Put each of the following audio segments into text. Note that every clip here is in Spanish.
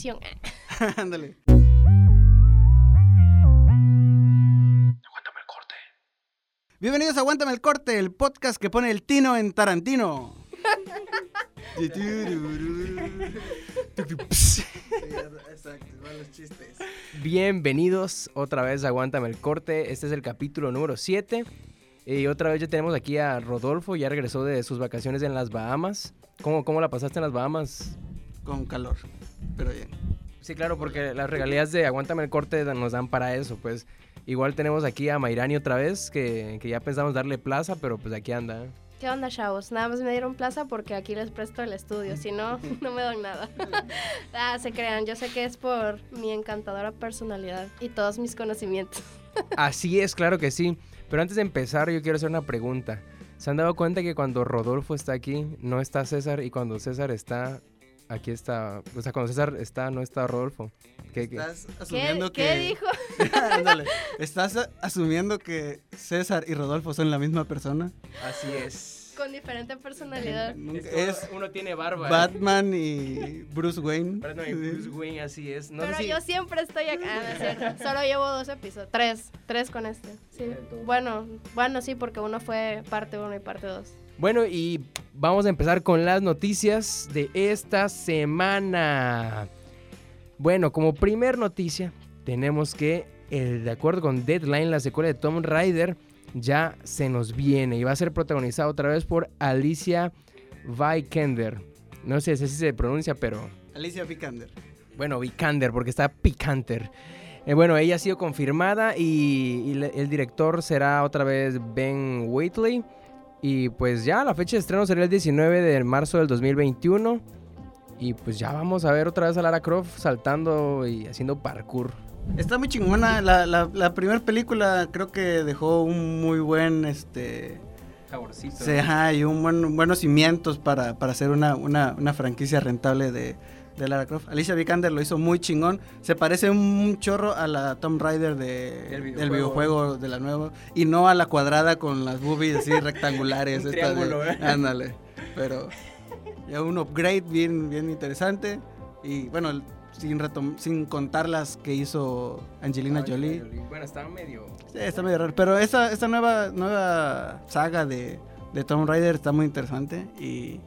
Ándale. Aguántame el corte. Bienvenidos a Aguántame el Corte, el podcast que pone el tino en Tarantino. Exacto, chistes. Bienvenidos otra vez a Aguántame el corte. Este es el capítulo número 7. Y otra vez ya tenemos aquí a Rodolfo, ya regresó de sus vacaciones en las Bahamas. ¿Cómo, cómo la pasaste en las Bahamas? Con calor, pero bien. Sí, claro, porque las regalías de Aguántame el corte nos dan para eso, pues. Igual tenemos aquí a Mairani otra vez, que, que ya pensamos darle plaza, pero pues aquí anda. ¿Qué onda, chavos? Nada más me dieron plaza porque aquí les presto el estudio. Si no, no me dan nada. ah, se crean. Yo sé que es por mi encantadora personalidad y todos mis conocimientos. Así es, claro que sí. Pero antes de empezar, yo quiero hacer una pregunta. ¿Se han dado cuenta que cuando Rodolfo está aquí, no está César? Y cuando César está, aquí está. O sea, cuando César está, no está Rodolfo. ¿Qué, qué? Estás ¿Qué, asumiendo ¿qué que. dijo? Ándale. Estás asumiendo que César y Rodolfo son la misma persona. Así es. Con diferente personalidad. Es, uno tiene barba. ¿eh? Batman y Bruce Wayne. Batman y Bruce Wayne, así es. No Pero sé si- yo siempre estoy acá. Ah, no es cierto. Solo llevo dos episodios. Tres. Tres con este. Sí. Bueno, bueno, sí, porque uno fue parte uno y parte dos. Bueno, y vamos a empezar con las noticias de esta semana. Bueno, como primer noticia, tenemos que, eh, de acuerdo con Deadline, la secuela de Tomb Raider ya se nos viene y va a ser protagonizada otra vez por Alicia Vikander. No sé si así se pronuncia, pero Alicia Vikander. bueno, Vikander, porque está Picanter. Eh, bueno, ella ha sido confirmada y, y el director será otra vez Ben Wheatley. Y pues ya la fecha de estreno sería el 19 de marzo del 2021. Y pues ya vamos a ver otra vez a Lara Croft saltando y haciendo parkour. Está muy chingona. La, la, la primera película creo que dejó un muy buen, este... Saborcito. Sí, ajá, y un buen, buenos cimientos para, para hacer una, una, una franquicia rentable de, de Lara Croft. Alicia Vikander lo hizo muy chingón. Se parece un chorro a la Tomb Raider de, Del videojuego. del videojuego de la nueva. Y no a la cuadrada con las boobies así rectangulares. Un de- triángulo, ¿eh? Ándale. Pero ya un upgrade bien, bien interesante. Y bueno, el- sin, retom- sin contar las que hizo Angelina Jolie. Bueno, estaba medio... Sí, está medio raro. Pero esta, esta nueva, nueva saga de, de Tomb Raider está muy interesante y,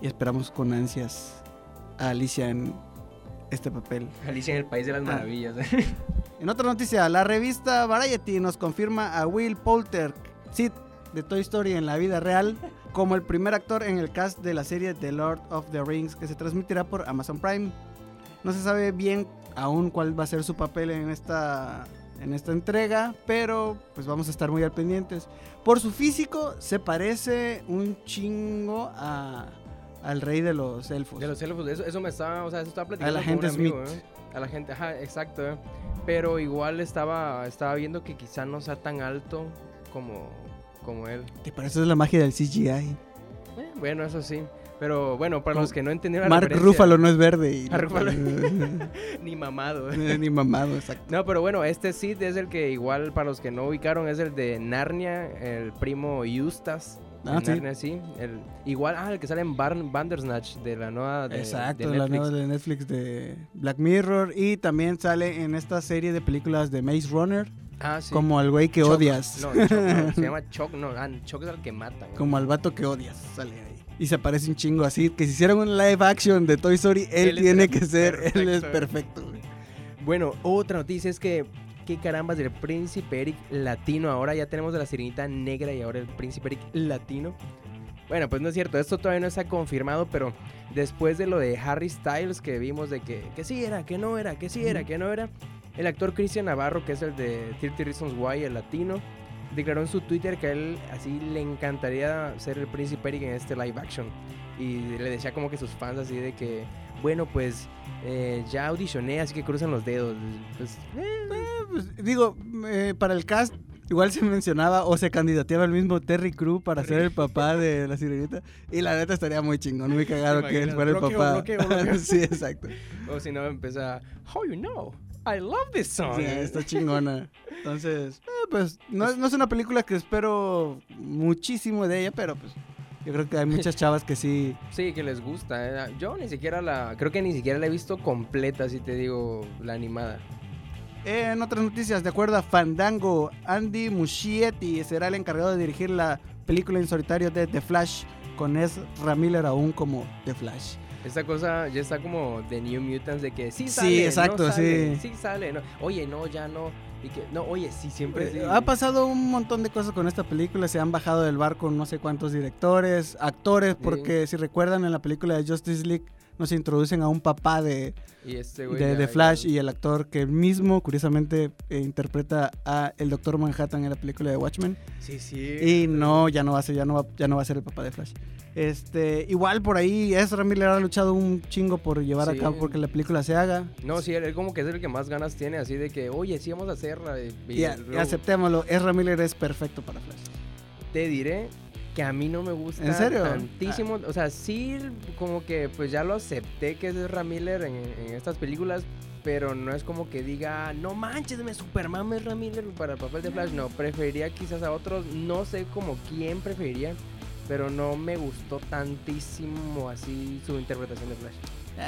y esperamos con ansias a Alicia en este papel. Alicia en el País de las Ah. Maravillas. En otra noticia, la revista Variety nos confirma a Will Poulter, Sid de Toy Story en la vida real, como el primer actor en el cast de la serie The Lord of the Rings que se transmitirá por Amazon Prime. No se sabe bien aún cuál va a ser su papel en esta, en esta entrega, pero pues vamos a estar muy al pendientes. Por su físico se parece un chingo a, al rey de los elfos. De los elfos, eso, eso me estaba, o sea, eso estaba platicando A la con un gente amigo, Smith. ¿eh? A la gente, ajá, exacto, ¿eh? Pero igual estaba, estaba viendo que quizá no sea tan alto como, como él. ¿Te parece la magia del CGI? Eh, bueno, eso sí. Pero bueno, para los que no entendieron la Mark referencia- Ruffalo no es verde. Y Mark Ruffalo. Ni mamado. ¿eh? Ni mamado, exacto. No, pero bueno, este Sid es el que igual para los que no ubicaron es el de Narnia, el primo Eustace. Ah, sí. Narnia, sí. El, igual, ah, el que sale en Barn, Bandersnatch de la nueva de, Exacto, de la nueva de Netflix de Black Mirror. Y también sale en esta serie de películas de Maze Runner, Ah, sí. como al güey que odias. No, Chuck no, se llama Chuck, no, ah, Chuck es el que matan. Como al vato que odias, sale ahí. Y se parece un chingo así, que si hicieran un live action de Toy Story, él, tiene que ser, él es perfecto. perfecto. güey. Bueno, otra noticia es que, qué carambas del príncipe Eric latino. Ahora ya tenemos a la sirenita negra y ahora el príncipe Eric latino. Bueno, pues no es cierto, esto todavía no está confirmado, pero después de lo de Harry Styles que vimos de que, que sí era, que no era, que sí era, que no era, el actor Cristian Navarro, que es el de 30 Reasons Why, el latino, declaró en su Twitter que a él así le encantaría ser el príncipe Eric en este live action. Y le decía como que sus fans así de que, bueno, pues eh, ya audicioné, así que cruzan los dedos. Pues, eh, Eh, pues, digo, eh, para el cast, igual se mencionaba o se candidateaba el mismo Terry Crew para ser el papá de la sirenita. Y la neta estaría muy chingón, muy cagado ¿Te que él fuera el Bloqueo, papá. bloqueo, bloqueo. sí, exacto. o si no, empieza, How you know? I love this song. Sí, está chingona. Entonces, eh, pues no, no es una película que espero muchísimo de ella, pero pues Yo creo que hay muchas chavas que sí. Sí, que les gusta. eh. Yo ni siquiera la. Creo que ni siquiera la he visto completa, si te digo, la animada. En otras noticias, de acuerdo a Fandango, Andy Muschietti será el encargado de dirigir la película en solitario de The Flash, con Ezra Miller aún como The Flash. Esta cosa ya está como de New Mutants de que sí Sí, sale. exacto, no sale, sí. Sí sale. No. Oye, no, ya no. Y que, no, oye, sí, siempre sí. Eh, Ha pasado un montón de cosas con esta película, se han bajado del barco no sé cuántos directores, actores, porque si recuerdan en la película de Justice League nos introducen a un papá de, este de, Flash y el actor que mismo, curiosamente, eh, interpreta a el Doctor Manhattan en la película de Watchmen. Sí, sí. Y no, ya no va a ser, ya no va, ya no va a ser el papá de Flash. Este, igual por ahí Ezra Miller ha luchado un chingo por llevar Sí. a cabo porque la película se haga. No, sí, él, como que es el que más ganas tiene, así de que, oye, sí vamos a hacerla. Y, y Y, aceptémoslo, Ezra Miller es perfecto para Flash. te diré que a mí no me gusta ¿En serio? tantísimo. O sea, sí, como que pues ya lo acepté que es Ezra Miller en, en estas películas, pero no es como que diga, no manches, me Superman es Ezra Miller para el papel de Flash. No, preferiría quizás a otros, no sé como quién preferiría, pero no me gustó tantísimo así su interpretación de Flash.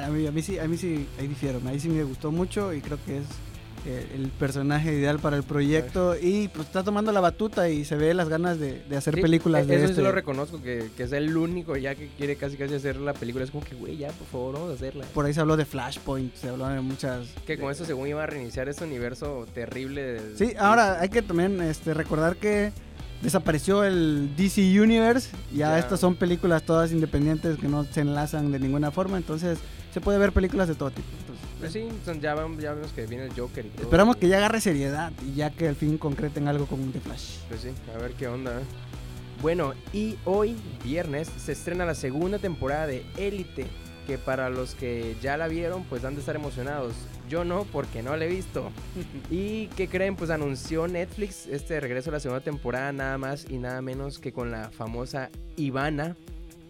A mí, a mí sí, a mí sí, ahí difiero. Ahí sí me gustó mucho y creo que es el personaje ideal para el proyecto y pues está tomando la batuta y se ve las ganas de, de hacer Sí, películas e- de Eso este. sí lo reconozco, que, que es el único ya que quiere casi casi hacer la película. Es como que, güey, ya, por favor, vamos a hacerla. Por ahí se habló de Flashpoint, se habló de muchas. Que con de- eso según iba a reiniciar ese universo terrible. del- Sí, ahora hay que también este, recordar que desapareció el DC Universe. Ya, Ya. estas son películas todas independientes que no se enlazan de ninguna forma. Entonces se puede ver películas de todo tipo. Pues sí, ya, vemos, ya vemos que viene el Joker y todo. esperamos que ya agarre seriedad y ya que al fin concreten algo con The Flash. Pues sí, a ver qué onda. Bueno, y hoy, viernes, se estrena la segunda temporada de Élite. Que para los que ya la vieron, pues han de estar emocionados. Yo no, porque no la he visto. ¿Y qué creen? Pues anunció Netflix este regreso a la segunda temporada, nada más y nada menos que con la famosa Ivana.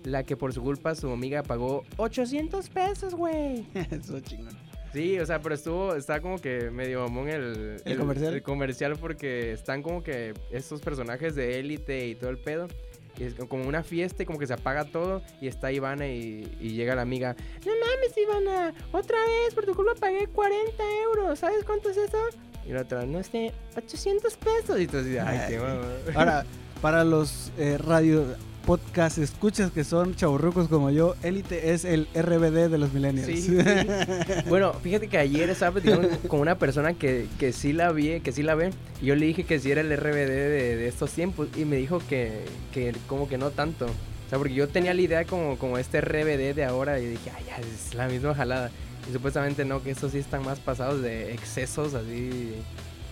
La que por su culpa su amiga pagó 800 pesos, güey. Eso chingón. Sí, o sea, pero estuvo, está como que medio mamón el, ¿El comercial? el comercial porque están como que estos personajes de élite y todo el pedo. Y es como una fiesta y como que se apaga todo y está Ivana y, y llega la amiga. No mames, Ivana, otra vez, por tu culpa pagué 40 euros. ¿Sabes cuánto es eso? Y la otra, no sé, 800 pesos. Y tú así, ay, qué mamá. Ahora, para los eh, radio podcast escuchas que son chaburrucos como yo, Élite es el RBD de los millennials. Sí, sí. Bueno, fíjate que ayer estaba platicando con una persona que, que sí la vi, que sí la ve. Y yo le dije que sí era el RBD de, de estos tiempos. Y me dijo que, que como que no tanto. O sea, porque yo tenía la idea como, como este RBD de ahora. Y dije, ay, ya es la misma jalada. Y supuestamente no, que estos sí están más pasados de excesos, así.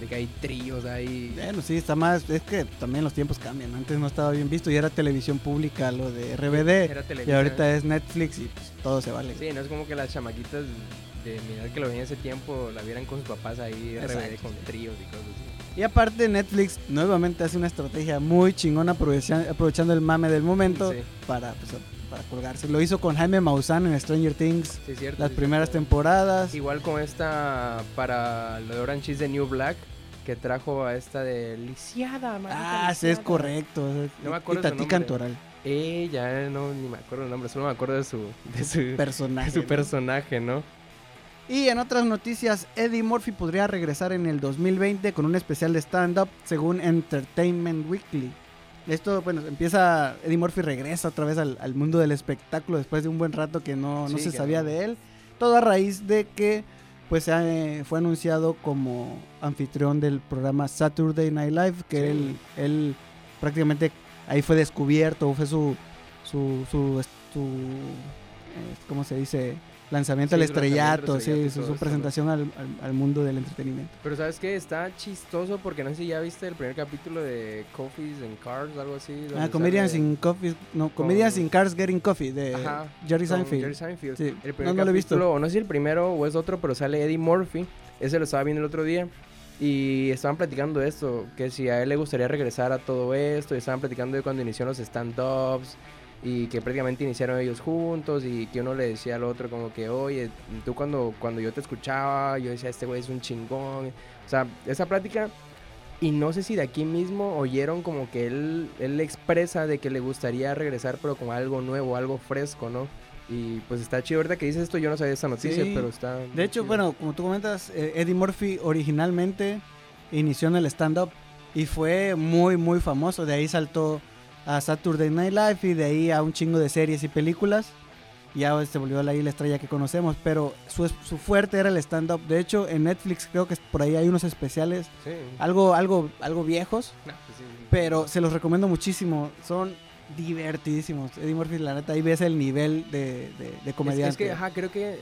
De que hay tríos, hay. Bueno, sí, está más. Es que también los tiempos cambian. Antes no estaba bien visto y era televisión pública lo de RBD. Era Y ahorita es Netflix y pues, todo se vale. Sí, no es como que las chamaquitas de mirar que lo veían ese tiempo la vieran con sus papás ahí, RBD con tríos y cosas así. Y aparte Netflix nuevamente hace una estrategia muy chingona aprovecha- aprovechando el mame del momento Sí. para, pues, para colgarse. Lo hizo con Jaime Maussan en Stranger Things Sí, cierto. las sí, primeras cierto. temporadas. Igual con esta para lo de Orange is the New Black que trajo a esta de Lisiada, maldita Ah, sí, es correcto. No me acuerdo su Tati nombre. Cantoral, Eh, ya no ni me acuerdo el nombre, solo me acuerdo de su de su, de personaje. su ¿no? personaje, ¿no? Y en otras noticias, Eddie Murphy podría regresar en el 2020 con un especial de stand-up según Entertainment Weekly. Esto, bueno, empieza, Eddie Murphy regresa otra vez al, al mundo del espectáculo después de un buen rato que no, no Sí, se sabía no. de él. Todo a raíz de que pues eh, fue anunciado como anfitrión del programa Saturday Night Live, que Sí. él, él prácticamente ahí fue descubierto, fue su, su, su, su, eh, ¿cómo se dice? Lanzamiento Sí, al lanzamiento estrellato, sí, estrellato su, presentación al, al- al mundo del entretenimiento. Pero sabes qué, está chistoso porque no sé si ya viste el primer capítulo de Coffees and Cars, algo así. Ah, Comedians in Coffee, no, Comedians in Cars Getting Coffee de Ajá, Jerry Seinfeld. Jerry Seinfeld. Sí, El no, primer no lo he visto. o no sé si el primero o es otro, pero sale Eddie Murphy. Ese lo estaba viendo el otro día. Y estaban platicando de esto, que si a él le gustaría regresar a todo esto. Y estaban platicando de cuando inició los stand-ups. Y que prácticamente iniciaron ellos juntos. Y que uno le decía al otro como que, oye, tú cuando, cuando yo te escuchaba, yo decía, este güey es un chingón. O sea, esa plática Y no sé si de aquí mismo oyeron como que él, él expresa de que le gustaría regresar, pero con algo nuevo, algo fresco, ¿no? Y pues está chido. Ahorita que dices esto, yo no sabía esa noticia, Sí. pero está. De hecho, chido. bueno, como tú comentas, eh, Eddie Murphy originalmente inició en el stand-up y fue muy, muy famoso. De ahí saltó a Saturday Night Live y de ahí a un chingo de series y películas. Y ya se volvió la, ahí la estrella que conocemos, pero su, su fuerte era el stand-up. De hecho, en Netflix creo que por ahí hay unos especiales, Sí. algo, algo, algo viejos, No, pues sí. pero se los recomiendo muchísimo. Son divertidísimos. Eddie Murphy, la neta, ahí ves el nivel de, de, de Es, que, ajá, creo que.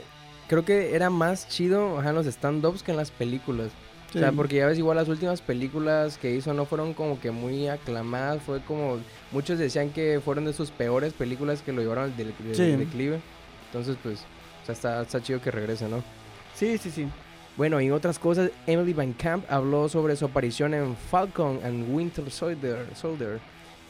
Creo que era más chido ajá, en los stand-ups que en las películas. Sí. O sea, porque ya ves, igual las últimas películas que hizo no fueron como que muy aclamadas. Fue como. Muchos decían que fueron de sus peores películas que lo llevaron al del- del Sí. declive. Entonces, pues. O sea, está, está chido que regrese, ¿no? Sí, sí, sí. Bueno, y otras cosas, Emily Van Camp habló sobre su aparición en Falcon and Winter Soldier, Soldier,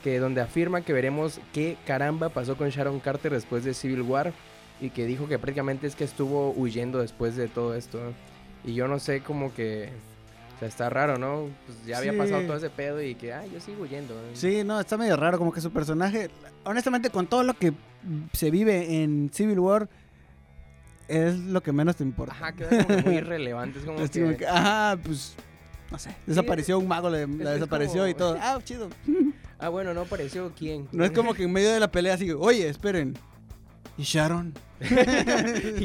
que donde afirma que veremos qué caramba pasó con Sharon Carter después de Civil War y que dijo que prácticamente es que estuvo huyendo después de todo esto. Y yo no sé como que o sea, está raro, ¿no? Pues ya había Sí. pasado todo ese pedo y que, ay, yo sigo huyendo. Sí, no, está medio raro, como que su personaje, honestamente, con todo lo que se vive en Civil War, es lo que menos te importa. Ajá, queda como muy irrelevante. Es como Es como que, ajá, pues, no sé, desapareció un mago, le, la es desapareció como- y todo. Ah, chido. ah, bueno, no apareció quién. No es como que en medio de la pelea así, oye, esperen. ¿Y Sharon? ¿Y,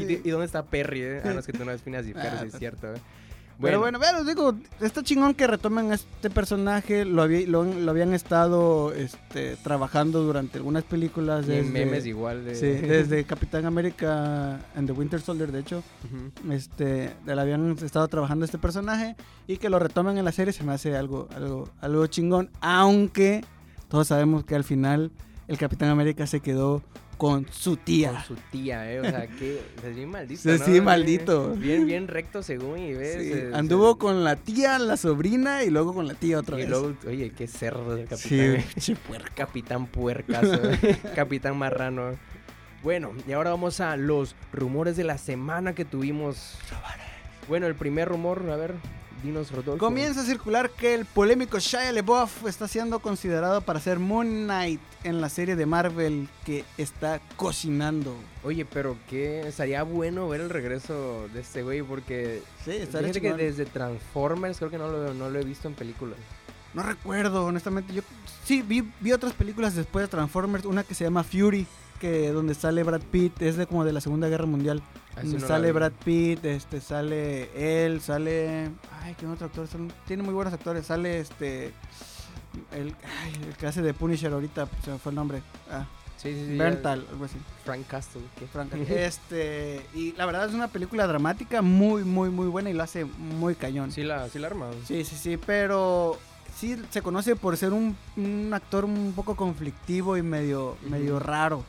de- y dónde está Perry? Eh? Ah, no, es que tú no espinas y Ah, Perry, sí pues. es cierto. eh. Pero bueno, vean, digo, está chingón que retomen este personaje, lo, había- lo, lo habían estado este, trabajando durante algunas películas. y en Desde, memes igual de... Sí, desde Capitán América and the Winter Soldier, de hecho. Ujú. este la habían estado trabajando este personaje y que lo retomen en la serie se me hace algo algo algo chingón aunque todos sabemos que al final el Capitán América se quedó con su tía Con su tía, eh. O sea, que es bien maldito. ¿no? sí, maldito. Bien, bien recto según y ves. Sí, anduvo con la tía la sobrina y luego con la tía otra Y vez luego, oye, qué cerdo el capitán. sí eh. Capitán puercazo. eh. capitán marrano. Bueno, y ahora vamos a los rumores de la semana que tuvimos. Bueno, el primer rumor, a ver, dinos Rodolfo. Comienza a circular que el polémico Shia LaBeouf está siendo considerado para ser Moon Knight en la serie de Marvel que está cocinando. Oye, pero que estaría bueno ver el regreso de este güey porque Sí, está fíjate que desde Transformers creo que no lo, no lo he visto en películas. No recuerdo, honestamente. Yo sí vi, vi otras películas después de Transformers, una que se llama Fury, que donde sale Brad Pitt, es de como de la Segunda Guerra Mundial. Así no sale. Brad Pitt, este sale él, sale ay, ¿qué otro actor? Son- tiene muy buenos actores, sale este el, ay, el que hace de Punisher ahorita, se me fue el nombre. Ah, Sí, sí, sí. Berntal, algo así. Frank Castle. ¿qué? Frank. este, y la verdad es una película dramática muy muy muy buena y lo hace muy cañón. Sí la, sí la armaron. Sí, sí, sí, pero sí se conoce por ser un, un actor un poco conflictivo y medio, medio raro.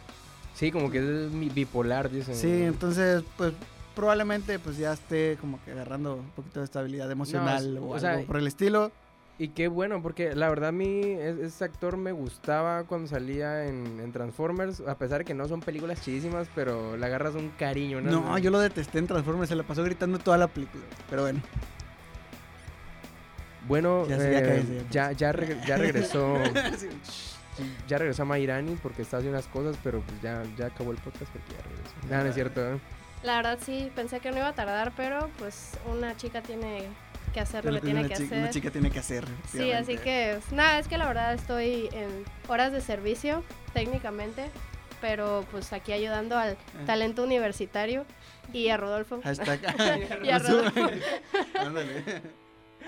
Sí, como que es bipolar, dicen. Sí, entonces, pues probablemente pues ya esté como que agarrando un poquito de estabilidad emocional No, o, o algo sea, por el estilo. Y qué bueno, porque la verdad a mí es- ese actor me gustaba cuando salía en, en Transformers, a pesar de que no son películas chidísimas, pero le agarras un cariño, ¿no? No, yo lo detesté en Transformers, se la pasó gritando toda la película. Pero bueno, Bueno, Ya eh, ya, ya, reg- ya regresó Sí. Ya regresó a Mayrani porque está haciendo unas cosas, pero pues ya, ya acabó el podcast porque ya regresó. Ah, no es cierto, ¿eh? La verdad sí, pensé que no iba a tardar, pero pues una chica tiene que hacer lo que tiene que hacer. una chica tiene que hacer. Sí, así que nada, es que la verdad estoy en horas de servicio técnicamente, pero pues aquí ayudando al talento universitario y a Rodolfo. Hashtag. Y a Rodolfo. Ándale.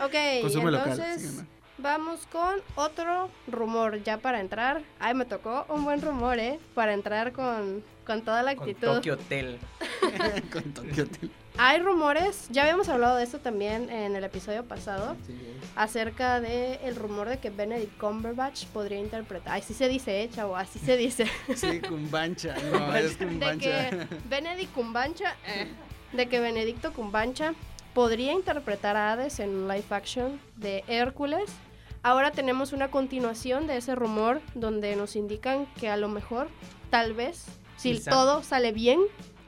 Ok, Consume local. entonces sí, ¿no? Vamos con otro rumor ya para entrar. Ay, me tocó un buen rumor, ¿eh? Para entrar con, con toda la Con actitud. Tokyo Hotel. Con Tokyo Hotel. Hay rumores, ya habíamos hablado de esto también en el episodio pasado, acerca de el rumor de que Benedict Cumberbatch podría interpretar. Ay, sí se dice, eh, chavo, así se dice. Sí, Cumbancha. No, es de Cumbancha. que Benedict Cumbancha, eh, de que Benedicto Cumbancha podría interpretar a Hades en un live action de Hércules. Ahora tenemos una continuación de ese rumor donde nos indican que a lo mejor, tal vez, si Quizá. todo sale bien,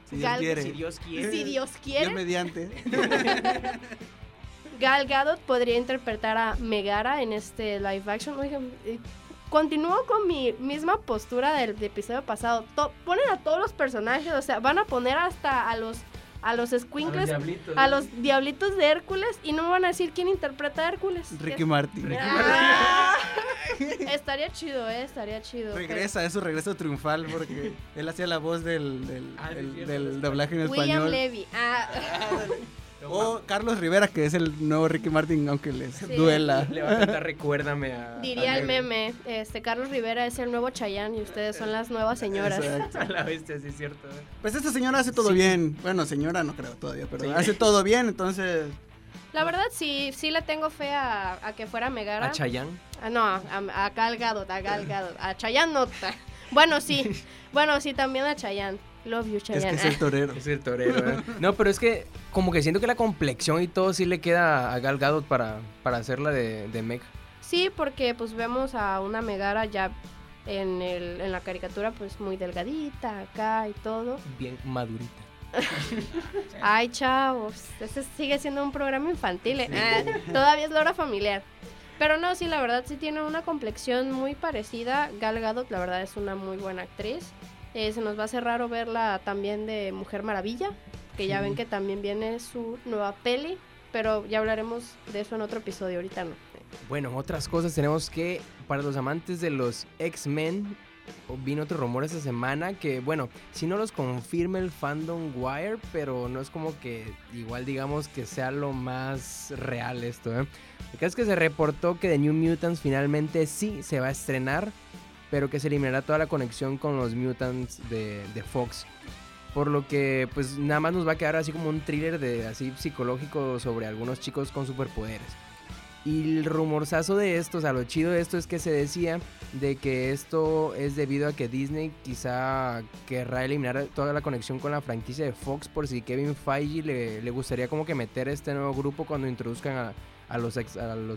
Si Dios Gal- quiere. Si Dios quiere. si Dios Dios quiere, mediante. Gal Gadot podría interpretar a Megara en este live action. Oigan, eh, continúo con mi misma postura del, del episodio pasado. To- ponen a todos los personajes, o sea, van a poner hasta a los a los squinkles, a los diablitos de Hércules y no me van a decir quién interpreta a Hércules. Ricky Martin. Ah, estaría chido, eh, estaría chido. Regresa, es su regreso triunfal porque él hacía la voz del, del, Ah, del- doblaje en pero William español. Levy. Ah, O Carlos Rivera, que es el nuevo Ricky Martin, aunque les Sí. duela. Le va a cantar recuérdame a. diría a el meme, este Carlos Rivera es el nuevo Chayán y ustedes son las nuevas señoras. Exacto. A la bestia, sí es cierto. Pues esta señora hace todo Sí. bien. Bueno, señora no creo todavía, pero Sí. hace todo bien, entonces... La verdad sí, sí le tengo fe a, a que fuera Megara. A Chayanne. Ah, no, a, a Gal Gadot, a Gal Gadot. A Chayanne no. Bueno, sí. Bueno, sí, también a Chayanne. Love you, Es que Chayanne. es el torero. Es el torero, ¿eh? No, pero es que como que siento que la complexión y todo sí le queda a Gal Gadot para, para hacerla de, de Meg. Sí, porque pues vemos a una Megara ya en, el, en la caricatura pues muy delgadita acá y todo. Bien madurita. Ay, chavos, ese sigue siendo un programa infantil. ¿eh? Ah, todavía es la hora familiar. Pero no, sí, la verdad sí tiene una complexión muy parecida. Gal Gadot, la verdad, es una muy buena actriz. Eh, se nos va a hacer raro verla también de Mujer Maravilla, que ya ven que también viene su nueva peli. Pero ya hablaremos de eso en otro episodio, ahorita no. Bueno, otras cosas tenemos que, para los amantes de los X-Men, vino otro rumor esta semana que, bueno, si no los confirma el fandom Wire, pero no es como que igual digamos que sea lo más real esto, ¿eh? El caso es que se reportó que The New Mutants finalmente sí se va a estrenar, pero que se eliminará toda la conexión con los Mutants de, de Fox. Por lo que, pues nada más nos va a quedar así como un thriller de así psicológico sobre algunos chicos con superpoderes. Y el rumorzazo de esto, o sea, lo chido de esto es que se decía de que esto es debido a que Disney quizá querrá eliminar toda la conexión con la franquicia de Fox por si Kevin Feige le, le gustaría como que meter este nuevo grupo cuando introduzcan a, a los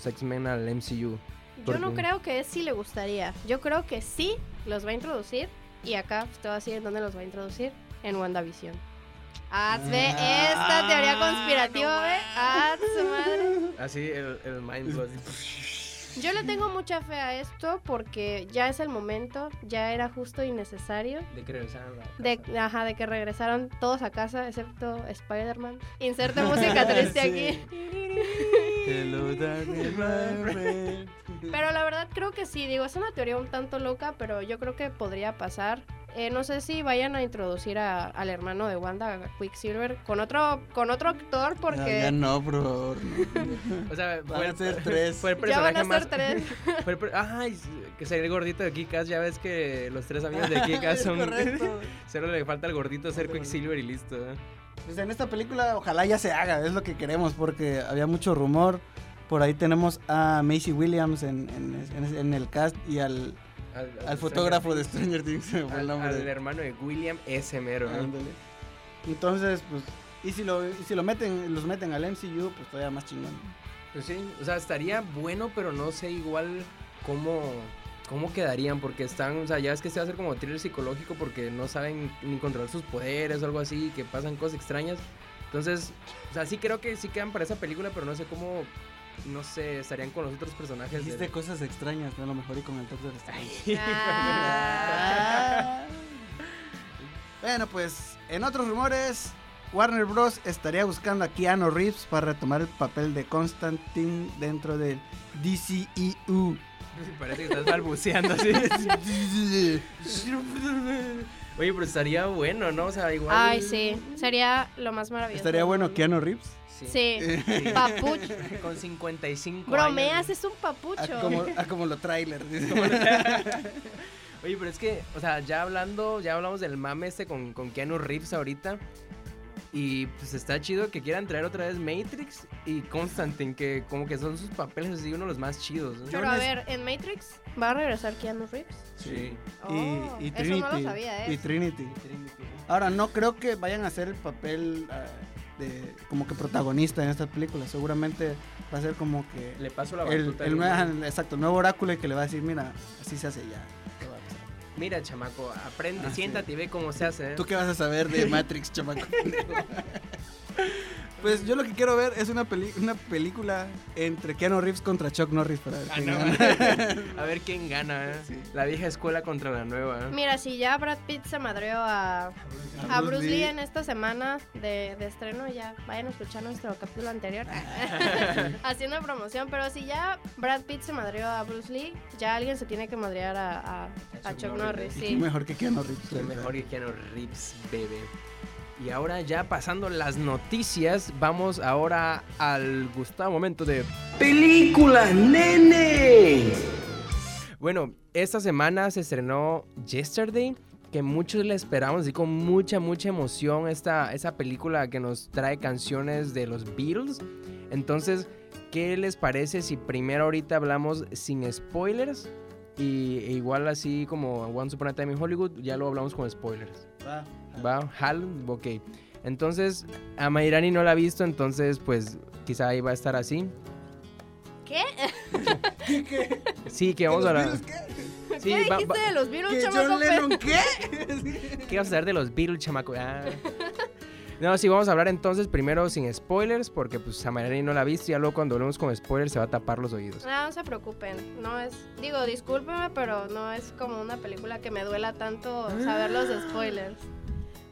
X-Men al MCU. Yo ¿Por no creo que sí le gustaría. Yo creo que sí los va a introducir. Y acá te voy a decir en dónde los va a introducir. En WandaVision. Hazme esta teoría conspirativa. Ah, su madre. Así el, el mind Yo le tengo mucha fe a esto porque ya es el momento, ya era justo y necesario. de que a la De, ajá, de que regresaron todos a casa, excepto Spider-Man. Inserte música triste aquí. Hello. Pero la verdad creo que sí, digo, es una teoría un tanto loca, pero yo creo que podría pasar. Eh, no sé si vayan a introducir a- al hermano de Wanda, a Quicksilver, con otro, con otro actor, No, porque ya no, por favor. no. O sea, Van a ser tres. Fue el ya van personaje a más. ser tres. fue el Ay, que sería el gordito de Kikas. Ya ves que los tres amigos de Kikas son. correcto. Solo le falta al gordito ser Quicksilver y listo. ¿eh? Pues en esta película ojalá ya se haga, es lo que queremos porque había mucho rumor. Por ahí tenemos a Macy Williams en, en- el cast y al, Al, al fotógrafo de Stranger Things, se me fue el Al, nombre. al hermano de William S. Mero. ¿eh? Entonces, pues, y si, lo, y si lo meten, los meten al MCU, pues todavía más chingón. Pues sí, o sea, estaría bueno, pero no sé igual cómo, cómo quedarían, porque están, o sea, ya es que se va a hacer como thriller psicológico porque no saben ni controlar sus poderes o algo así, que pasan cosas extrañas. Entonces, o sea, sí creo que sí quedan para esa película, pero no sé cómo, no sé, estarían con los otros personajes. Hiciste del- cosas extrañas, ¿no? A lo mejor y con el Doctor Strange. Ah. Bueno, pues en otros rumores, Warner Bros. estaría buscando a Keanu Reeves para retomar el papel de Constantine dentro del DCEU. Parece que estás balbuceando así. Oye, pero estaría bueno, ¿no? O sea, igual. Ay, sí, sería lo más maravilloso. ¿Estaría bueno. Keanu Reeves? Sí, papucho. Con 55 Bromeas, años. es un A papucho. como, a como lo trailer. Oye, pero es que, o sea, ya hablando, ya hablamos del mame este con, con Keanu Reeves ahorita. Y pues está chido que quieran traer otra vez Matrix y Constantine, que como que son sus papeles así uno de los más chidos. ¿no? Pero a ver, en Matrix va a regresar Keanu Reeves. Sí. Oh, y, y eso Trinity. no lo sabía, ¿eh? Y Trinity. Ahora, no creo que vayan a hacer el papel ah, de como que protagonista en esta película. Seguramente va a ser como que Le paso la el, el nuevo, exacto, el nuevo oráculo y que le va a decir, mira, así se hace ya. Mira, chamaco, aprende, Ah, sí. siéntate y ve cómo se hace. ¿eh? ¿Tú qué vas a saber de Matrix, chamaco? Pues yo lo que quiero ver es una, peli- una película entre Keanu Reeves contra Chuck Norris para ver Ah, quién no. gana. A ver quién gana, ¿eh? Sí. La vieja escuela contra la nueva. ¿eh? Mira, si ya Brad Pitt se madreó a, a Bruce Lee en esta semana de, de estreno, ya vayan a escuchar nuestro capítulo anterior haciendo promoción. Pero si ya Brad Pitt se madreó a Bruce Lee, ya alguien se tiene que madrear a, a- a Chuck Norris. Sí. mejor que Keanu Reeves. Mejor que Keanu Reeves, bebé. Y ahora ya pasando las noticias, vamos ahora al gustado momento de ¡Película, nene! Bueno, esta semana se estrenó Yesterday, que muchos le esperamos así con mucha, mucha emoción esta, esa película que nos trae canciones de los Beatles. Entonces, ¿qué les parece si primero ahorita hablamos sin spoilers? Y e igual así como Once Upon a Time in Hollywood, ya lo hablamos con spoilers. Va. ¿Va? Hal, ok. Entonces, a Mayrani no la ha visto, entonces pues quizá ahí va a estar así. ¿Qué? Sí, que vamos a ¿Los hablar... Qué? Sí, ¿Qué va- dijiste va- de los Beatles, ¿Que chamaco? John Pe- Lennon qué? ¿Qué vas a hablar de los Beatles, chamaco? Ah. No, sí, vamos a hablar entonces primero sin spoilers, porque pues Samarani no la ha visto y ya luego cuando hablemos con spoilers se va a tapar los oídos. No, no se preocupen, no es, digo, discúlpenme, pero no es como una película que me duela tanto saber los spoilers.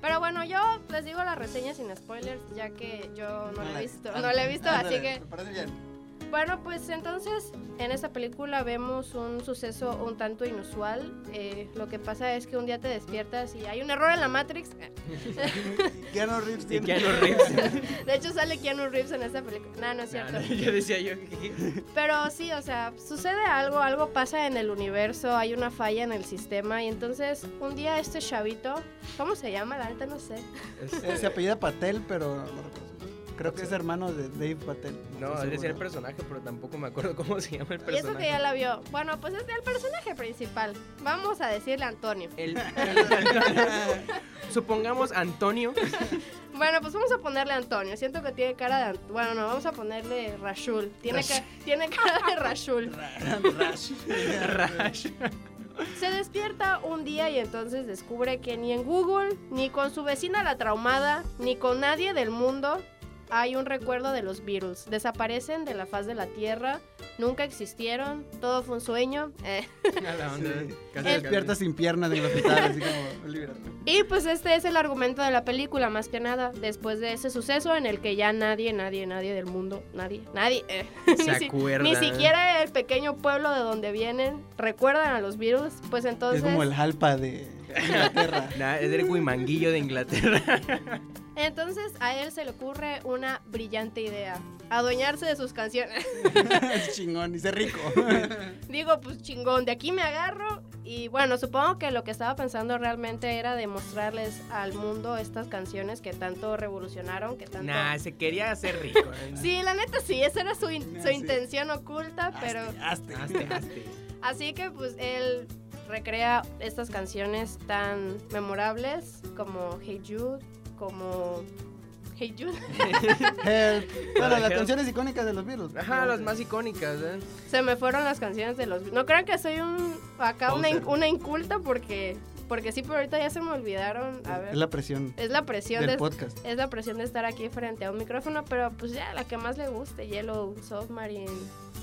Pero bueno, yo les digo la reseña sin spoilers, ya que yo no la he visto, no la he visto, así que me parece bien. Bueno, pues entonces en esta película vemos un suceso un tanto inusual. Eh, lo que pasa es que un día te despiertas y hay un error en la Matrix. Keanu Reeves tiene... Keanu Reeves. De hecho sale Keanu Reeves en esta película. No, no es cierto. Ah, no, yo decía yo que... Pero sí, o sea, sucede algo, algo pasa en el universo, hay una falla en el sistema y entonces un día este chavito, ¿cómo se llama? La neta no sé. Eh, Se apellida Patel, pero no recuerdo. Creo que es hermano de Dave Patel. No, estoy él decía el personaje, pero tampoco me acuerdo cómo se llama el Y eso personaje. que ya la vio. Bueno, pues es el personaje principal. Vamos a decirle Antonio. El- Supongamos Antonio. Bueno, pues vamos a ponerle Antonio. Siento que tiene cara de... Ant- Bueno, no, vamos a ponerle Rashul. Tiene, ca- tiene cara de Rashul. Rash. Se despierta un día y entonces descubre que ni en Google, ni con su vecina la traumada, ni con nadie del mundo hay un recuerdo de los Beatles. Desaparecen de la faz de la Tierra, nunca existieron, todo fue un sueño. eh. La onda. Sí. Casi, Se despierta sin piernas en el hospital, así como, libérate. Y pues este es el argumento de la película, más que nada, después de ese suceso en el que ya nadie, nadie, nadie del mundo, nadie, nadie, eh, Se ni, si- ni siquiera el pequeño pueblo de donde vienen recuerdan a los Beatles, pues entonces... Es como el Jalpa de Inglaterra. Nah, es el Guimanguillo de Inglaterra. Entonces a él se le ocurre una brillante idea, adueñarse de sus canciones. es chingón, dice rico. Digo, pues chingón, de aquí me agarro y bueno, supongo que lo que estaba pensando realmente era demostrarles al mundo estas canciones que tanto revolucionaron, que tanto... Nah, se quería hacer rico. ¿eh? Sí, la neta sí, esa era su, in- su sí. intención oculta, pero... Hazte, hazte. Hazte, hazte. Así que pues él recrea estas canciones tan memorables como Hey Jude, como Hey Jude. Bueno, las canciones icónicas de los Beatles. Ajá, las más icónicas, ¿eh? Se me fueron las canciones de los... No crean que soy un acá una, una inculta porque porque sí, pero ahorita ya se me olvidaron. A ver. Es la presión Es la presión del de podcast. es la presión de estar aquí frente a un micrófono, pero pues ya la que más le guste, Yellow Submarine,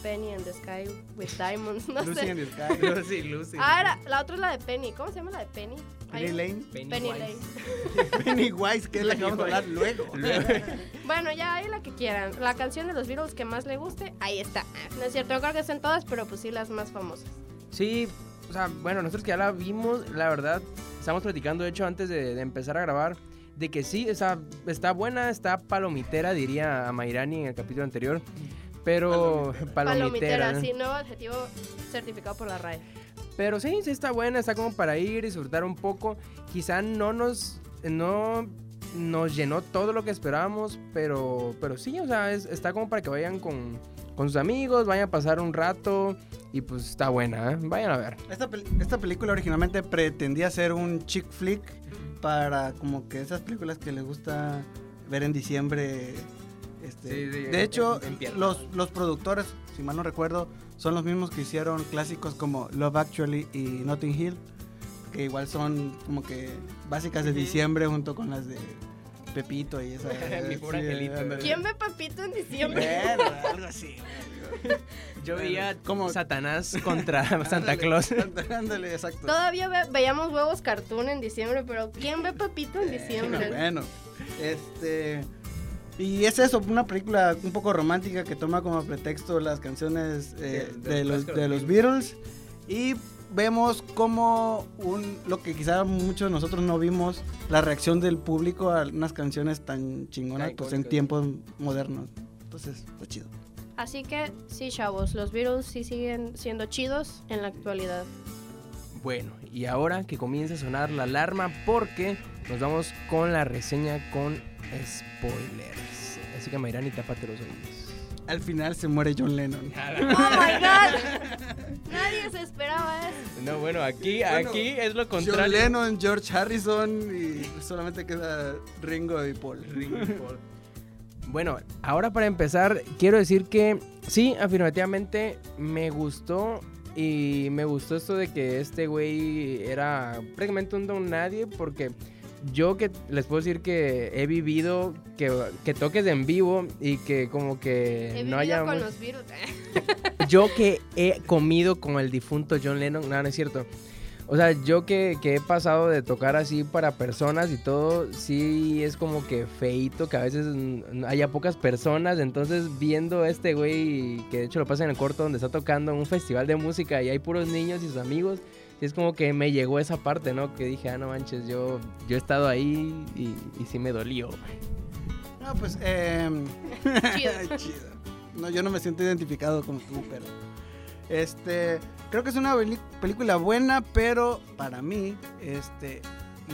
Penny in the Sky with Diamonds, no Lucy sé. in the Sky. Lucy, Lucy. Ah, era, la otra es la de Penny. ¿Cómo se llama la de Penny? Penny Lane. Penny Wise. Lane. Pennywise, que es la que vamos a hablar luego. Bueno, ya hay la que quieran. La canción de los Beatles que más le guste, ahí está. No es cierto, no creo que estén todas, pero pues sí las más famosas. Sí, o sea, bueno, nosotros que ya la vimos, la verdad, estamos platicando, de hecho, antes de, de empezar a grabar, de que sí, o sea, está buena, está palomitera, diría a Mairani en el capítulo anterior, pero palomitera. Palomitera, ¿no? sí, nuevo adjetivo certificado por la RAE. Pero sí, sí está buena, está como para ir, disfrutar un poco. Quizá no nos, no nos llenó todo lo que esperábamos, pero, pero sí, o sea, es- está como para que vayan con, con sus amigos, vayan a pasar un rato y pues está buena, ¿eh? Vayan a ver. Esta, pel- esta película originalmente pretendía ser un chick flick para como que esas películas que les gusta ver en diciembre. Este, Sí, sí, de hecho, en- los, los productores, si mal no recuerdo, son los mismos que hicieron clásicos como Love Actually y Notting Hill, que igual son como que básicas de diciembre junto con las de Pepito y esa. Mi pobre ándale. ¿Quién ve Pepito en diciembre? Bueno, algo así. Yo veía ¿Cómo? Satanás contra Santa Claus. ándale, exacto. Todavía ve- veíamos huevos cartoon en diciembre, pero ¿quién ve Pepito en diciembre? Bueno, este. Y es eso, una película un poco romántica que toma como pretexto las canciones eh, de, de los de los Beatles. Y vemos como un, lo que quizá muchos de nosotros no vimos, la reacción del público a unas canciones tan chingonas pues, en tiempos modernos. Entonces, pues chido. Así que sí, chavos, los Beatles sí siguen siendo chidos en la actualidad. Bueno, y ahora que comienza a sonar la alarma porque nos vamos con la reseña con spoilers. Así que Mayrani, tápate los oídos. Al final se muere John Lennon. ¡Oh, my God! Nadie se esperaba eso. No, bueno, aquí, Bueno, aquí es lo John contrario. Lennon, George Harrison y solamente queda Ringo y Paul. Bueno, ahora para empezar, quiero decir que sí, afirmativamente me gustó y me gustó esto de que este güey era prácticamente un don nadie porque yo que les puedo decir que he vivido que, que toques en vivo y que como que He no haya... con los Beatles. Yo que he comido con el difunto John Lennon, no, no es cierto. O sea, yo que, que he pasado de tocar así para personas y todo, sí es como que feito, que a veces haya pocas personas. Entonces, viendo a este güey, que de hecho lo pasa en el corto donde está tocando en un festival de música y hay puros niños y sus amigos, sí es como que me llegó esa parte, ¿no? Que dije, ah, no manches, yo, yo he estado ahí y, y sí me dolió. No, pues, eh, Chido. chido. No, yo no me siento identificado como tú, pero. Este. Creo que es una película buena, pero para mí, este.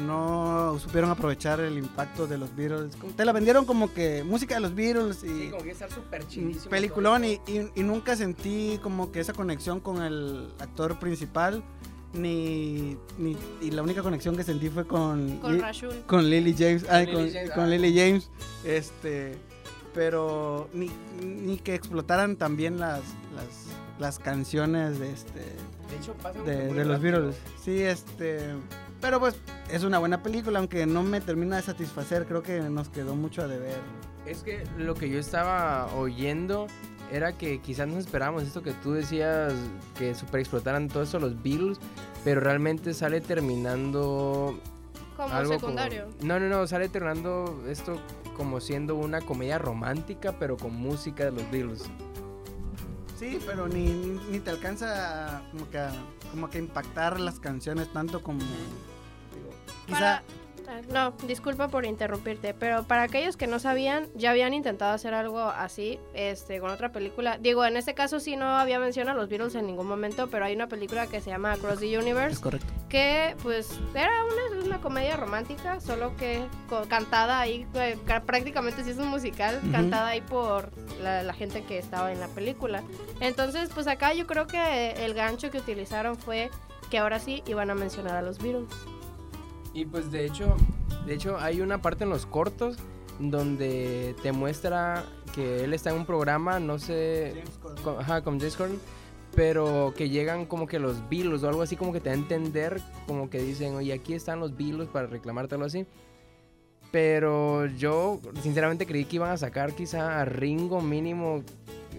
No supieron aprovechar el impacto de los Beatles. Como- Te la vendieron como que música de los Beatles y. que estar súper peliculón y, y- y nunca sentí como que esa conexión con el actor principal. Ni, ni- y la única conexión que sentí fue con, Con Li- Rashul. con Lily James. ay, Lily con, James, con ah. Lily James. Este. Pero ni, ni que explotaran también las, las, las canciones de este. De hecho, pasa De, de los Beatles. Sí, este. Pero pues es una buena película, aunque no me termina de satisfacer. Creo que nos quedó mucho a deber. Es que lo que yo estaba oyendo era que quizás nos esperábamos esto que tú decías, que super explotaran todo eso los Beatles, pero realmente sale terminando Como algo secundario. como... No, no, no, sale terminando esto como siendo una comedia romántica, pero con música de los Beatles. Sí, pero ni, ni, ni te alcanza a- como que, a, como que impactar las canciones tanto como. digo, quizá. Para- No, disculpa por interrumpirte, pero para aquellos que no sabían, ya habían intentado hacer algo así este, con otra película. Digo, en este caso sí no había mención a los Beatles en ningún momento, pero hay una película que se llama Across the Es Universe, correcto. que pues era una, una comedia romántica, solo que cantada ahí, eh, ca- prácticamente sí es un musical, Ujú. cantada ahí por la, la gente que estaba en la película. Entonces, pues acá yo creo que el gancho que utilizaron fue que ahora sí iban a mencionar a los Beatles. Y pues de hecho, de hecho hay una parte en los cortos donde te muestra que él está en un programa, no sé, con, ajá, con James Corden, pero que llegan como que los Beatles o algo así como que te da a entender, como que dicen, oye, aquí están los Beatles para reclamarte algo así. Pero yo sinceramente creí que iban a sacar quizá a Ringo mínimo,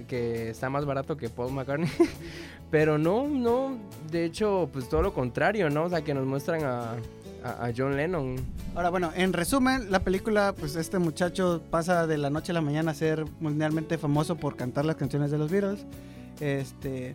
que está más barato que Paul McCartney. Pero no, no, de hecho, pues todo lo contrario, ¿no? O sea, que nos muestran a, a, a John Lennon. Ahora, bueno, en resumen, la película, pues este muchacho pasa de la noche a la mañana a ser mundialmente famoso por cantar las canciones de los Beatles. Este,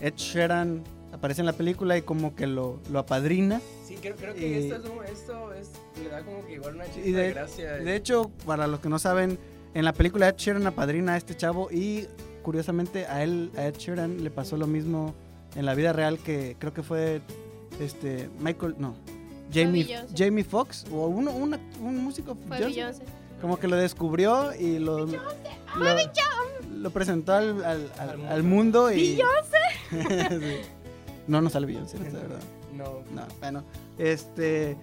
Ed Sheeran aparece en la película y como que lo, lo apadrina. Sí, creo, creo que esto esto, esto, le da como que igual una chispa Y de- de gracia. De hecho, para los que no saben, en la película Ed Sheeran apadrina a este chavo y curiosamente a él, a Ed Sheeran, le pasó lo mismo en la vida real que creo que fue este Michael, no, Jamie, Beyoncé. Jamie Foxx o uno, una- un músico Fue Beyoncé, Beyoncé. como que lo descubrió y lo, lo, lo presentó al, al- al- Al mundo y Sí. no no sale Beyoncé, la verdad. No, No, bueno, este.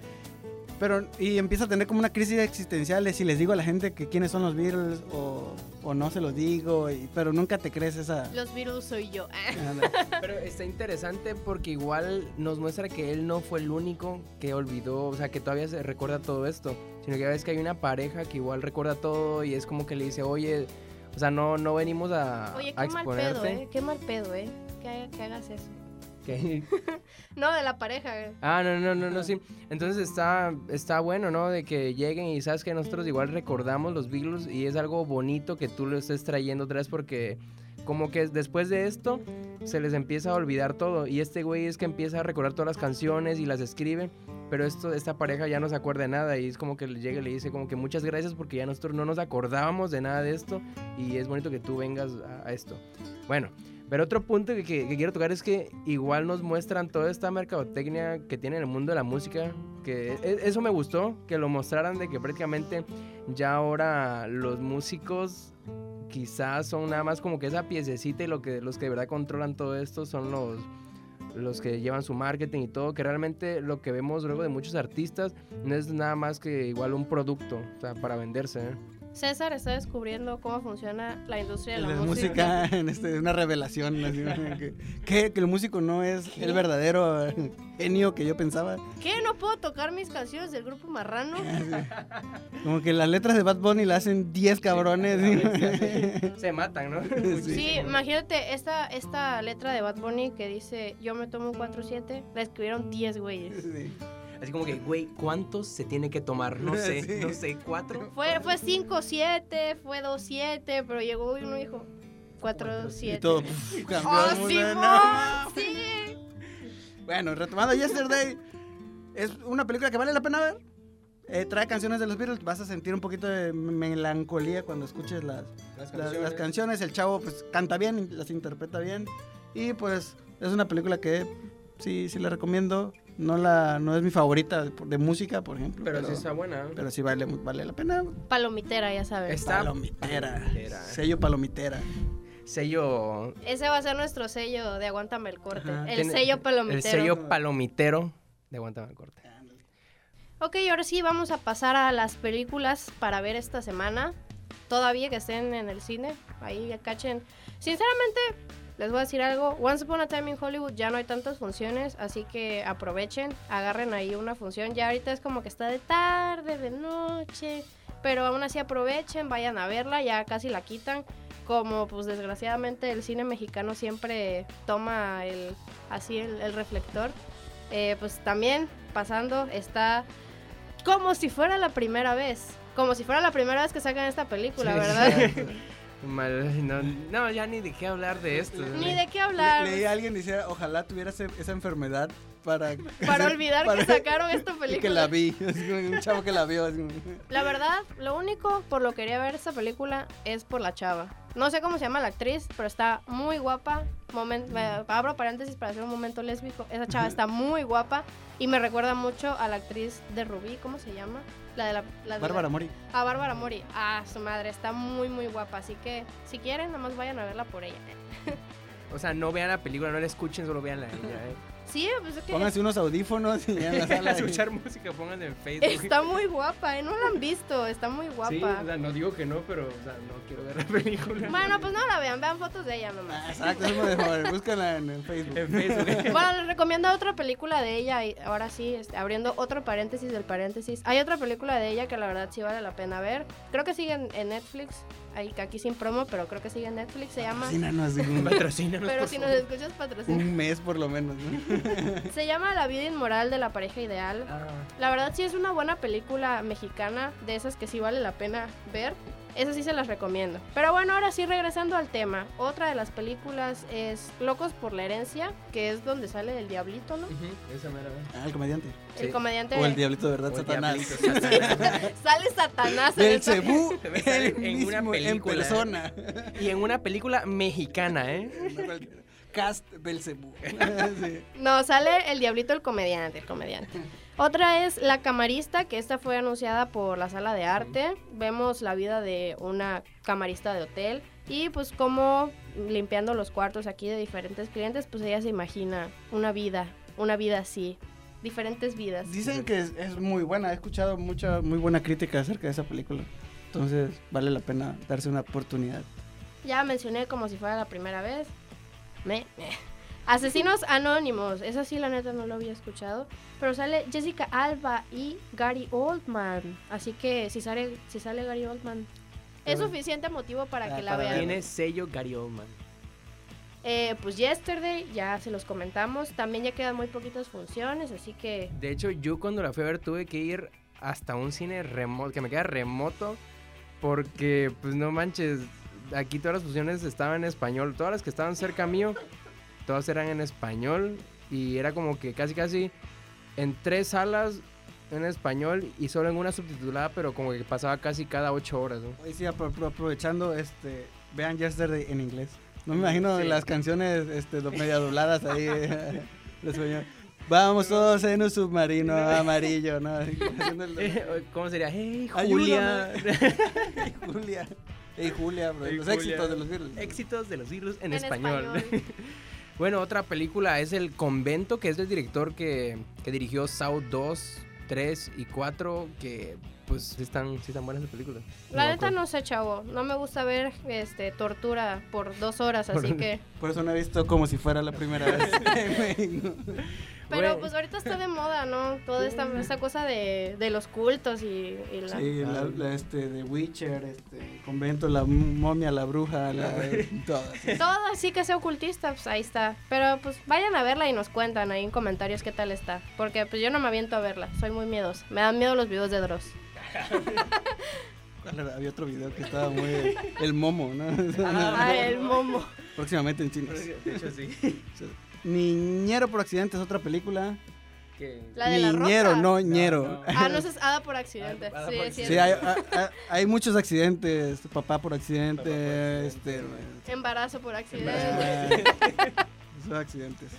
Pero, y empieza a tener como una crisis existencial de si les digo a la gente que quiénes son los Beatles o, o no se lo digo, y- pero nunca te crees esa... Los virus soy yo. Pero está interesante porque igual nos muestra que él no fue el único que olvidó, o sea, que todavía se recuerda todo esto, sino que ves que hay una pareja que igual recuerda todo y es como que le dice, oye, o sea, no, no venimos a, Oye, a qué mal pedo, exponerte. ¿eh? Qué mal pedo, ¿eh? Que hagas eso. No, de la pareja. Ah, no, no, no, no, sí. Entonces está, está bueno, ¿no? De que lleguen y sabes que nosotros igual recordamos los Beatles y es algo bonito que tú lo estés trayendo otra vez porque como que después de esto se les empieza a olvidar todo y este güey es que empieza a recordar todas las canciones y las escribe, pero esto, esta pareja ya no se acuerda de nada y es como que le llega y le dice como que muchas gracias porque ya nosotros no nos acordábamos de nada de esto y es bonito que tú vengas a, a esto. Bueno, pero otro punto que, quiero tocar es que igual nos muestran toda esta mercadotecnia que tiene el mundo de la música, que e- eso me gustó, que lo mostraran de que prácticamente ya ahora los músicos quizás son nada más como que esa piececita y lo que, los que de verdad controlan todo esto son los los que llevan su marketing y todo, que realmente lo que vemos luego de muchos artistas no es nada más que igual un producto, para venderse. ¿eh? César está descubriendo cómo funciona la industria de la, la música. música, en este, una revelación, así, que, que- que el músico no es el verdadero genio que yo pensaba. ¿Qué? ¿No puedo tocar mis canciones del grupo Marrano? Como que las letras de Bad Bunny la hacen 10 cabrones. ¿sí? Se matan, ¿no? Sí, imagínate esta, esta letra de Bad Bunny que dice yo me tomo un 4-7, la escribieron 10 güeyes. Sí. Así como que, güey, ¿cuántos se tiene que tomar? No sé, Sí. no sé, ¿cuatro? Fue, fue 5-7, fue 2-7, pero llegó uno y dijo Y 4-7. todo pf, cambió ¡Oh. Simón! No. ¡Sí! Bueno, retomando Yesterday, es una película que vale la pena ver. Eh, trae canciones de los Beatles, vas a sentir un poquito de melancolía cuando escuches las, Las las, las canciones. El chavo pues canta bien, las interpreta bien. Y pues es una película que sí, sí la recomiendo. No, la, no es mi favorita de, de música, por ejemplo. Pero sí está buena. pero sí vale, vale la pena. Palomitera, ya sabes. Está- Palomitera. Palomitera. Sello palomitera. Sello. Ese va a ser nuestro sello de Aguántame el corte. Ajá. El sello palomitero. El sello palomitero de Aguántame el corte. Ok, ahora sí vamos a pasar a las películas para ver esta semana. Todavía que estén en el cine. Ahí cachen. Sinceramente, les voy a decir algo. Once Upon a Time in Hollywood ya no hay tantas funciones. Así que aprovechen. Agarren ahí una función. Ya ahorita es como que está de tarde, de noche. Pero aún así aprovechen. Vayan a verla. Ya casi la quitan. Como pues desgraciadamente el cine mexicano siempre toma el, así el, el reflector. Eh, pues también pasando está como si fuera la primera vez. Como si fuera la primera vez que sacan esta película, Sí, ¿verdad? Mal- no, no, ya ni de qué hablar de esto. Ni de qué hablar. Le- leí a alguien decir, ojalá tuviera ese- esa enfermedad para... Para hacer- olvidar para- que sacaron esta y que película. la vi. Un chavo que la vio. La verdad, lo único por lo que quería ver esta película es por la chava. No sé cómo se llama la actriz, pero está muy guapa. Momen- eh, abro paréntesis para hacer un momento lésbico. Esa chava está muy guapa y me recuerda mucho a la actriz de Rubí, ¿cómo se llama? La de la, la de la- Bárbara Mori. A Bárbara Mori. Ah, su madre, está muy, muy guapa. Así que, si quieren, nada más vayan a verla por ella. O sea, no vean la película, no la escuchen, solo vean la ella. ¿eh? Sí, pues es que Pónganse unos audífonos y ya en la sala. Escuchar música, pongan en Facebook. está muy guapa, ¿eh? No la han visto, está muy guapa. Sí, o sea, no digo que no, pero o sea, no quiero ver la película. Bueno, pues no la vean, vean fotos de ella Ah, nomás. Exacto, eso me dejó. Búscala en, en Facebook. En Facebook. Bueno, les recomiendo otra película de ella y ahora sí, este, abriendo otro paréntesis del paréntesis. Hay otra película de ella que la verdad sí vale la pena ver. Creo que sigue en, en Netflix, ahí, aquí sin promo, pero creo que sigue en Netflix. Se llama... Patrocínanos, Patrocínanos, Pero si nos escuchas, patrocina. un mes por lo menos. ¿no? Se llama La vida inmoral de la pareja ideal. Ah, La verdad sí es una buena película mexicana, de esas que sí vale la pena ver. Esas sí se las recomiendo. Pero bueno, ahora sí regresando al tema. Otra de las películas es Locos por la herencia, que es donde sale el diablito, ¿no? esa mera. Ah, el comediante. Sí. El comediante. O el diablito de verdad, Satanás. diablito, Satanás. Sale Satanás en el en una en película, persona. Y en una película mexicana, ¿eh? Cast Belcebú. Sí. No, sale el diablito, el comediante, el comediante. Otra es La Camarista, que esta fue anunciada por la sala de arte. Vemos la vida de una camarista de hotel y pues como limpiando los cuartos aquí de diferentes clientes, pues ella se imagina una vida, una vida así, diferentes vidas. Dicen que es, es muy buena. He escuchado mucha, muy buena crítica acerca de esa película. entonces vale la pena darse una oportunidad. Ya mencioné como si fuera la primera vez. Me, me. Asesinos Anónimos. Esa sí, la neta, no lo había escuchado. Pero sale Jessica Alba y Gary Oldman. Así que si sale, si sale Gary Oldman, es suficiente motivo para Ah, que la para vean. Tiene sello Gary Oldman. Eh, pues Yesterday, ya se los comentamos. También ya quedan muy poquitas funciones, así que De hecho, yo cuando la fui a ver tuve que ir hasta un cine remoto, que me queda remoto, porque, pues no manches, aquí todas las funciones estaban en español. Todas las que estaban cerca mío, todas eran en español. Y era como que casi, casi en tres salas en español y solo en una subtitulada, pero como que pasaba casi cada ocho horas. ¿no? Sí, apro- apro- aprovechando, este, vean Yesterday en inglés. No me imagino Sí. las canciones este, media dobladas ahí. eh, en español. Vamos todos en un submarino amarillo, ¿no? El- ¿Cómo sería? Hey. Julia. Hey, Julia. Hey, Julia, bro, Hey, los Julia. éxitos de los Beatles. Éxitos de los Beatles en, en español. español. Bueno, otra película es El Convento, que es del director que, que dirigió Saw 2, 3 y 4, que pues sí están, sí están buenas las películas. La neta no sé, chavo. No me gusta ver este tortura por dos horas, así que. Por eso no he visto como si fuera la primera vez. Pero pues ahorita está de moda, ¿no? Toda esta, esta cosa de, de los cultos y, y la... Sí, la, la, este, de Witcher, este, convento, la momia, la bruja, la, todo. así. Todo así que sea ocultista, pues ahí está. Pero pues vayan a verla y nos cuentan ahí en comentarios qué tal está. Porque pues yo no me aviento a verla, soy muy miedosa. Me dan miedo los videos de Dross. ¿Cuál era? Había otro video que estaba muy... El momo, ¿no? Ah, el momo. Próximamente en cines. De hecho, sí. Niñero por accidente es otra película. La de la Niñero, roca. no ñero. no. Ah, no, es Hada por accidente. Sí, por hay, hay- hay- hay muchos accidentes. Papá por accidente, este... Embarazo por accidente. Esos accidentes.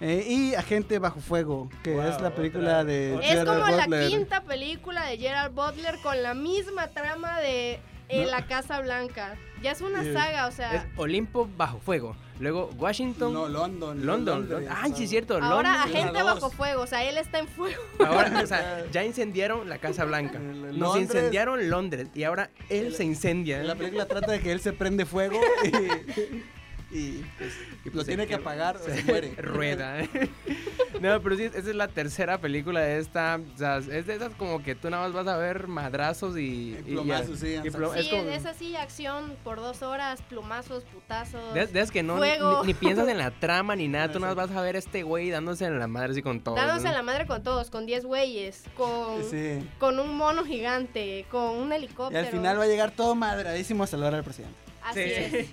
Eh, y Agente Bajo Fuego, que Wow, es la película otra- de Es Gerard como la Butler. quinta película de Gerard Butler con la misma trama de No. La Casa Blanca. Ya es una saga, o Es sea... Olimpo bajo fuego. Luego Washington. No, London. London. Londres, Ay, sí, ah. cierto. Ahora London. Agente. Bajo Fuego, o sea, él está en fuego. Ahora, o sea, ya incendiaron la Casa Blanca. En Nos Londres. incendiaron Londres y ahora él se incendia. La película trata de que él se prende fuego y, y, pues, Y lo pues tiene el que apagar o se muere. Rueda. no, pero sí, esa es la tercera película de esta. O sea, es de esas como que tú nada más vas a ver madrazos y. Y plomazos, sí, y es Sí, como- es así, acción por dos horas, plumazos, putazos. de, de esas que no ni, Fuego. ni piensas en la trama ni nada, tú nada más vas a ver a este güey dándose en la madre así con todo. Dándose ¿no? la madre con todos, con 10 güeyes, con, Sí. con un mono gigante, con un Y helicóptero. al final va a llegar todo madradísimo a salvar al presidente. Así Sí. es.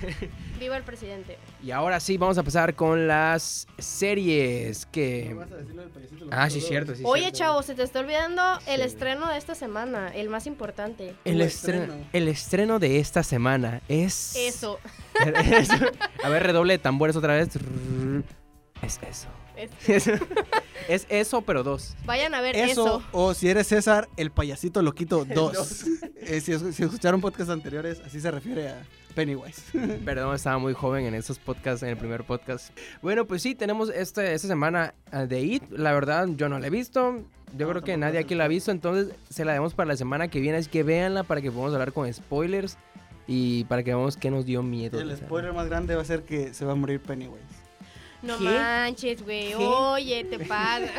Viva el presidente. Y ahora sí, vamos a empezar con las series que. Ah, sí, cierto, sí. Oye, cierto. chavo, se te está olvidando el Sí. estreno de esta semana, el más importante. El estreno, estreno. el estreno de esta semana es. Eso. Eso. A ver, redoble de tambores otra vez. Es eso. Es- Es eso, pero dos. Vayan a ver Eso, eso. o si eres César, el payasito loquito 2. dos. Eh, si, si escucharon podcasts anteriores, así se refiere a Pennywise. Perdón, estaba muy joven en esos podcasts, en el primer podcast. Bueno, pues sí, tenemos este, esta semana ah, de It. La verdad, yo no la he visto. Yo No, creo que nadie aquí la ha visto, entonces se la demos para la semana que viene. Así que véanla para que podamos hablar con spoilers y para que veamos qué nos dio miedo. el spoiler más grande va a ser que se va a morir Pennywise. No ¿Qué? manches, güey. Oye, te pasa.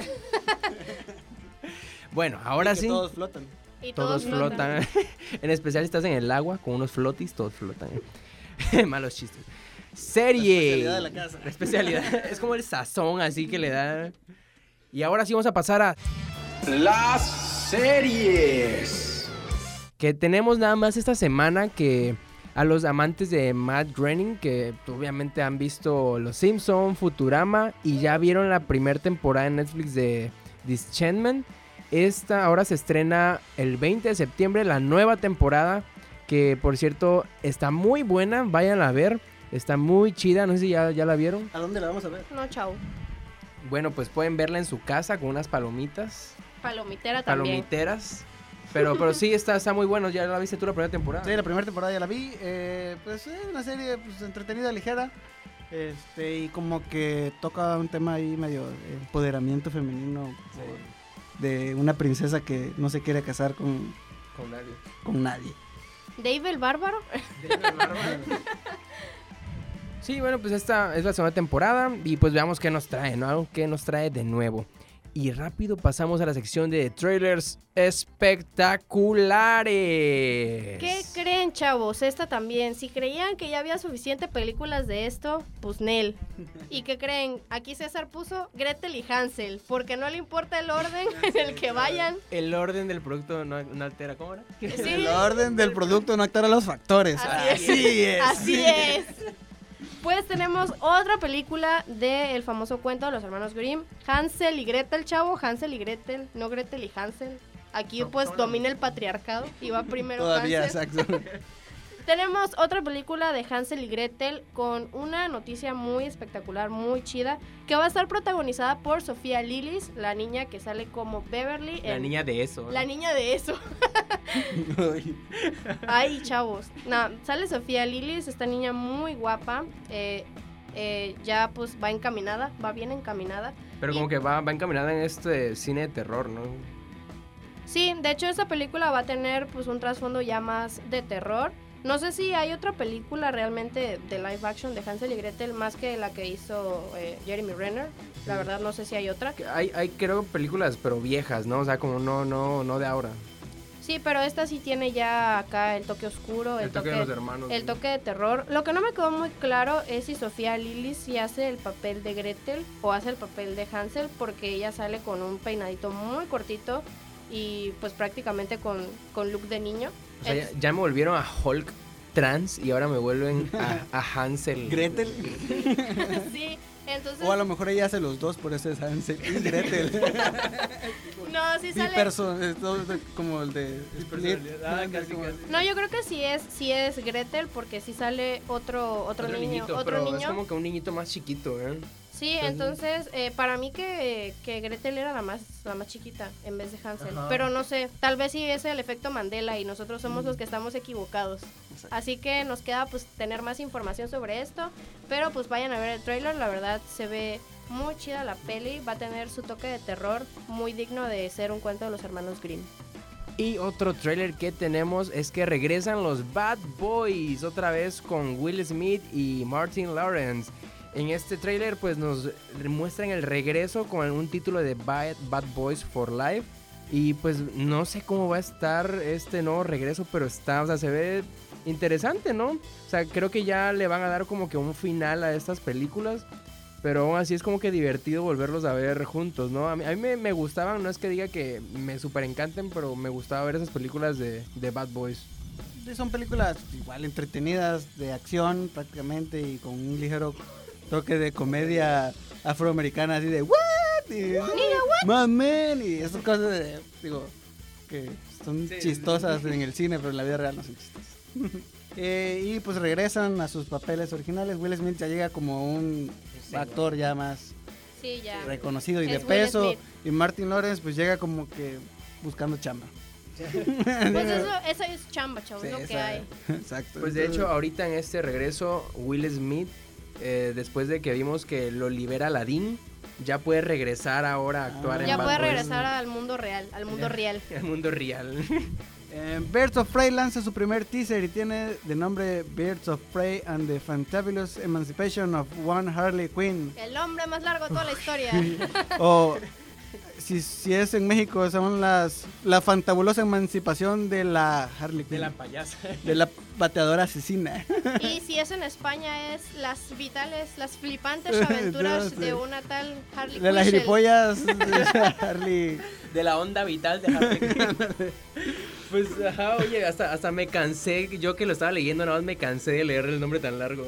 Bueno, ahora Y que sí. Todos flotan. Y Todos, flotan. en especial si estás en el agua con unos flotis, todos flotan. Malos chistes. Serie. La especialidad de la casa. La especialidad. es como el sazón así que le da. Y ahora sí vamos a pasar a Las series. que tenemos nada más esta semana que a los amantes de Matt Groening que obviamente han visto Los Simpson, Futurama y ya vieron la primera temporada en Netflix de Disenchantment. Esta ahora se estrena el 20 de septiembre la nueva temporada que por cierto está muy buena, vayan a ver, está muy chida, no sé si ya, ya la vieron. ¿A dónde la vamos a ver? No, chao. Bueno, pues pueden verla en su casa con unas palomitas, Palomitera también. palomiteras. Pero, pero sí, está, está muy bueno. ¿Ya la viste tú la primera temporada? Sí, la primera temporada ya la vi. eh, pues es una serie pues, entretenida, ligera. Este, y como que toca un tema ahí medio de empoderamiento femenino por- de una princesa que no se quiere casar con, Con nadie. con nadie. Dave el Bárbaro. Sí, bueno, pues esta es la segunda temporada y pues veamos qué nos trae, ¿no? Algo que nos trae de nuevo. Y rápido pasamos a la sección de trailers espectaculares. ¿Qué creen, chavos? Esta también. Si creían que ya había suficiente películas de esto, pues Nel. ¿Y qué creen? Aquí César puso Gretel y Hansel, porque no le importa el orden en el que vayan. El orden del producto no, no altera, ¿cómo era? Sí, El orden del producto no altera los factores. Así Así es. Así es. Pues tenemos otra película del famoso cuento de los hermanos Grimm, Hansel y Gretel, chavo, Hansel y Gretel, no Gretel y Hansel. Aquí pues domina el patriarcado y va primero Todavía, Hansel. exacto. Tenemos otra película de Hansel y Gretel con una noticia muy espectacular, muy chida, que va a estar protagonizada por Sofía Lillis, la niña que sale como Beverly. La en- niña de eso. La niña de eso. Ay, chavos. No, sale Sofía Lillis, esta niña muy guapa. eh, eh, ya pues va encaminada, va bien encaminada. Pero como que va, va encaminada en este cine de terror, ¿no? Sí, de hecho esta película va a tener pues un trasfondo ya más de terror. No sé si hay otra película realmente de live action de Hansel y Gretel más que la que hizo eh, Jeremy Renner. La verdad no sé si hay otra. Hay, hay creo películas, pero viejas, ¿no? O sea, como no, no, no de ahora. Sí, pero esta sí tiene ya acá el toque oscuro, el, El toque de los hermanos. el toque de terror. Lo que no me quedó muy claro es si Sofía Lilly si hace el papel de Gretel o hace el papel de Hansel, porque ella sale con un peinadito muy cortito y pues prácticamente con, con look de niño. O sea, ya, me volvieron a Hulk trans y ahora me vuelven a, a Hansel. Gretel. sí, entonces... O a lo mejor ella hace los dos, por eso es Hansel y Gretel. no, sí sale... perso, es todo de- como el de Split. personalidad. Ah, casi, Como- casi. No, yo creo que sí es, sí es Gretel porque sí sale otro, otro, niño, niñito, otro pero niño. es como que un niñito más chiquito, ¿eh? Sí, entonces eh, para mí que, que Gretel era la más la más chiquita en vez de Hansel. Ajá. Pero no sé, tal vez sí es el efecto Mandela y nosotros somos los que estamos equivocados. Exacto. Así que nos queda pues tener más información sobre esto. Pero pues vayan a ver el trailer, la verdad se ve muy chida la peli, va a tener su toque de terror muy digno de ser un cuento de los hermanos Grimm. Y otro trailer que tenemos es que regresan los Bad Boys otra vez con Will Smith y Martin Lawrence. En este trailer pues nos muestran el regreso con un título de Bad, Bad Boys for Life. Y pues no sé cómo va a estar este nuevo regreso, pero está, o sea, se ve interesante, ¿no? O sea, creo que ya le van a dar como que un final a estas películas. Pero aún así es como que divertido volverlos a ver juntos, ¿no? A mí, me, gustaban, no es que diga que me super encanten, pero me gustaba ver esas películas de, de Bad Boys. Son películas igual entretenidas, de acción prácticamente y con un ligero toque de comedia afroamericana, así de ¿What? Y, "My man", y esas cosas de, digo, que son Sí, sí, chistosas en el cine, pero en la vida real no son chistosas. Eh, y pues regresan a sus papeles originales. Will Smith ya llega como un actor ya más Sí, ya. reconocido y Es de Will peso. Smith. Y Martin Lawrence pues llega como que buscando chamba. Pues eso, eso es chamba, chavos, Sí, lo que esa- hay. Exacto. Pues de hecho, ahorita en este regreso, Will Smith, eh, después de que vimos que lo libera Aladdin, ya puede regresar ahora a actuar Ah. en Ya Bad puede Boys. regresar al mundo real, al mundo real. al mundo real. Eh, Birds of Prey lanza su primer teaser y tiene de nombre Birds of Prey and the Fantabulous Emancipation of One Harley Quinn. El hombre más largo de toda la historia. o si, si es en México, son las la fantabulosa emancipación de la Harley Quinn. payasa. de la bateadora asesina. Y si es en España es las vitales, las flipantes aventuras No sé. de una tal Harley De las Quinn. gilipollas de Harley. De la onda vital de Harley Quinn. Pues, ajá, oye, hasta, hasta me cansé, yo que lo estaba leyendo, nada más me cansé de leer el nombre tan largo.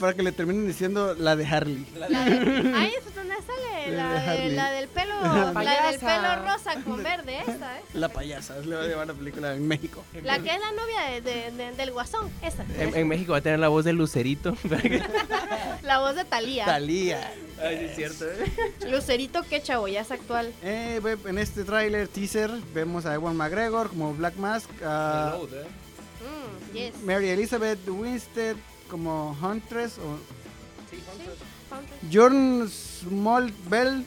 Para que le terminen diciendo la de Harley. La de- Ahí es donde sale la, De de- Harley. la del pelo, La la del pelo rosa con verde, esta, ¿eh? La payasa, le va a llevar la película en México. La que es la novia de- de- de- del guasón, esa. En, en México va a tener la voz de Lucerito. La voz de Talía. Talía. Ay, sí es cierto, ¿eh? Lucerito, qué chavo, ya es actual. Eh, en este tráiler teaser vemos a Ewan McGregor como Black Mask, a ¿eh? Mm, yes. Mary Elizabeth Winstead como Huntress, o Sí, Fountain. Jordan Smallbell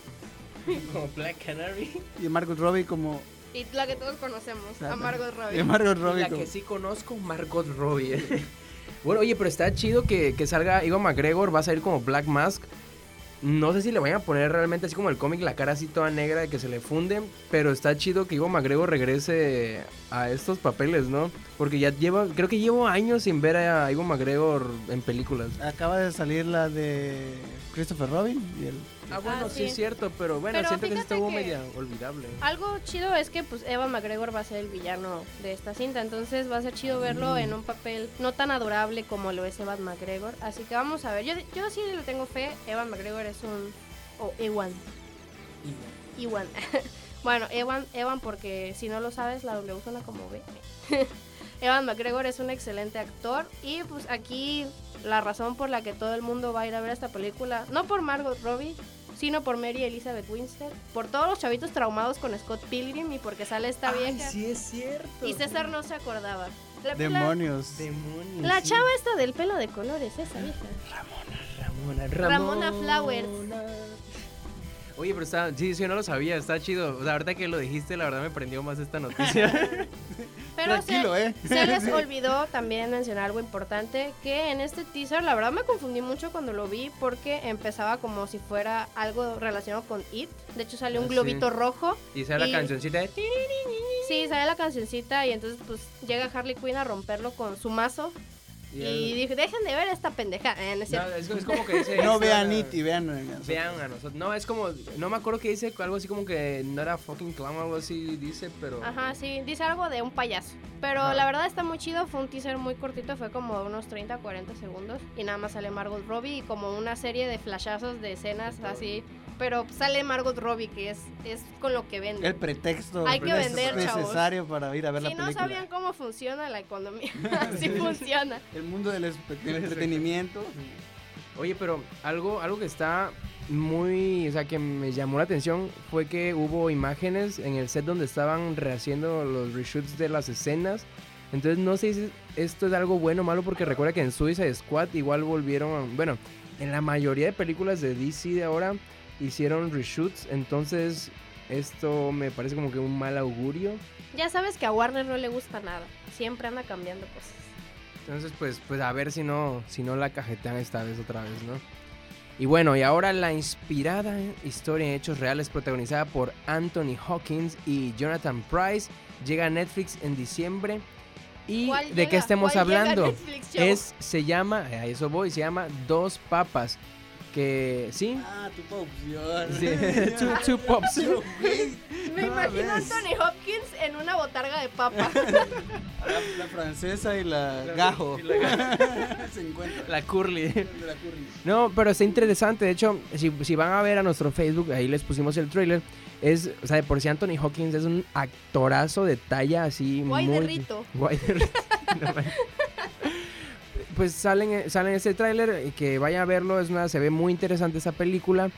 Como Black Canary. y Margot Robbie como Y la que todos conocemos, a Margot De Robbie. Margot Robbie. La como- que sí conozco, Margot Robbie. bueno, oye, pero está chido que, que salga Ivan McGregor, va a salir como Black Mask. No sé si le vayan a poner realmente así como el cómic, la cara así toda negra que se le funde, pero está chido que Ivan McGregor regrese a estos papeles, ¿no? Porque ya lleva, creo que llevo años sin ver a Ivan McGregor en películas. Acaba de salir la de Christopher Robin y el Ah, bueno, Ah, sí. sí. es cierto, pero bueno, Pero siento que estuvo que- media olvidable. Algo chido es que pues Evan McGregor va a ser el villano de esta cinta, entonces va a ser chido verlo en un papel no tan adorable como lo es Evan McGregor, así que vamos a ver. Yo, yo sí le tengo fe, Evan McGregor es un o Ewan, Ewan. bueno, Evan, Evan porque si no lo sabes la W suena como B. Evan McGregor es un excelente actor y pues aquí la razón por la que todo el mundo va a ir a ver esta película, no por Margot Robbie, sino por Mary Elizabeth Winstead, por todos los chavitos traumados con Scott Pilgrim y porque sale esta vieja. sí es cierto. Y César no se acordaba. La, la- demonios. Demonios. la sí. chava esta del pelo de colores, esa vieja. Ramona, Ramona Flowers. Oye, pero está, sí, sí, yo no lo sabía, está chido. O sea, ahorita que lo dijiste, la verdad me prendió más esta noticia. Pero Tranquilo, se, ¿eh? se les olvidó también mencionar algo importante, que en este teaser, la verdad me confundí mucho cuando lo vi porque empezaba como si fuera algo relacionado con It. De hecho sale un Ah, sí. globito rojo. y sale Y- la cancioncita de... Sí, sale la cancioncita y entonces pues llega Harley Quinn a romperlo con su mazo. Y dije, dejen de ver esta pendeja. Eh, no es. No, es, es como que dice... No vean It y vean. eh, Vean a nosotros. No, es como... No me acuerdo que dice algo así como que no era fucking clown o algo así, dice, pero... Ajá, sí, dice algo de un payaso. Pero Ajá. la verdad está muy chido, fue un teaser muy cortito, fue como unos 30, 40 segundos. Y nada más sale Margot Robbie y como una serie de flashazos de escenas así. Pero sale Margot Robbie, que es, es con lo que vende. El pretexto Hay que vender, necesario para ir a ver si la no película. sabían cómo funciona la economía, así funciona. El mundo del, del entretenimiento. Oye, pero algo, algo que está muy, o sea, que me llamó la atención fue que hubo imágenes en el set donde estaban rehaciendo los reshoots de las escenas. Entonces no sé si esto es algo bueno o malo porque recuerda que en Suicide Squad igual volvieron, bueno, en la mayoría de películas de DC de ahora hicieron reshoots, entonces esto me parece como que un mal augurio. Ya sabes que a Warner no le gusta nada, siempre anda cambiando cosas. Entonces, pues, pues a ver si no, si no la cajetean esta vez otra vez, ¿no? Y bueno, y ahora la inspirada historia en hechos reales protagonizada por Anthony Hawkins y Jonathan Price llega a Netflix en diciembre. ¿Y ¿Cuál de llega? qué estemos ¿Cuál llega a hablando? Es, se llama, a eso voy, se llama Dos Papas. Que, ¿sí? Ah, tu opción. Sí, two, Pops. Me Ah, imagino a. Anthony Hopkins en una botarga de papa. La, la francesa y la, gajo. y la Se encuentran. La Curly. La. No, pero está interesante. De hecho, si, si van a ver a nuestro Facebook, ahí les pusimos el trailer. Es, o sea, de por si Anthony Hawkins es un actorazo de talla así Guay muy... de rito. Guay de rito. No. Pues salen, salen ese tráiler y que vayan a verlo. Es una, se ve muy interesante esa película.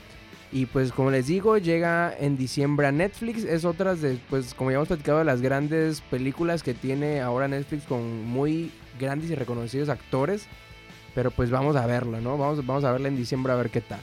Y pues como les digo, llega en diciembre a Netflix. Es otra de, pues como ya hemos platicado, de las grandes películas que tiene ahora Netflix con muy grandes y reconocidos actores. Pero pues vamos a verla, ¿no? Vamos, vamos a verla en diciembre a ver qué tal.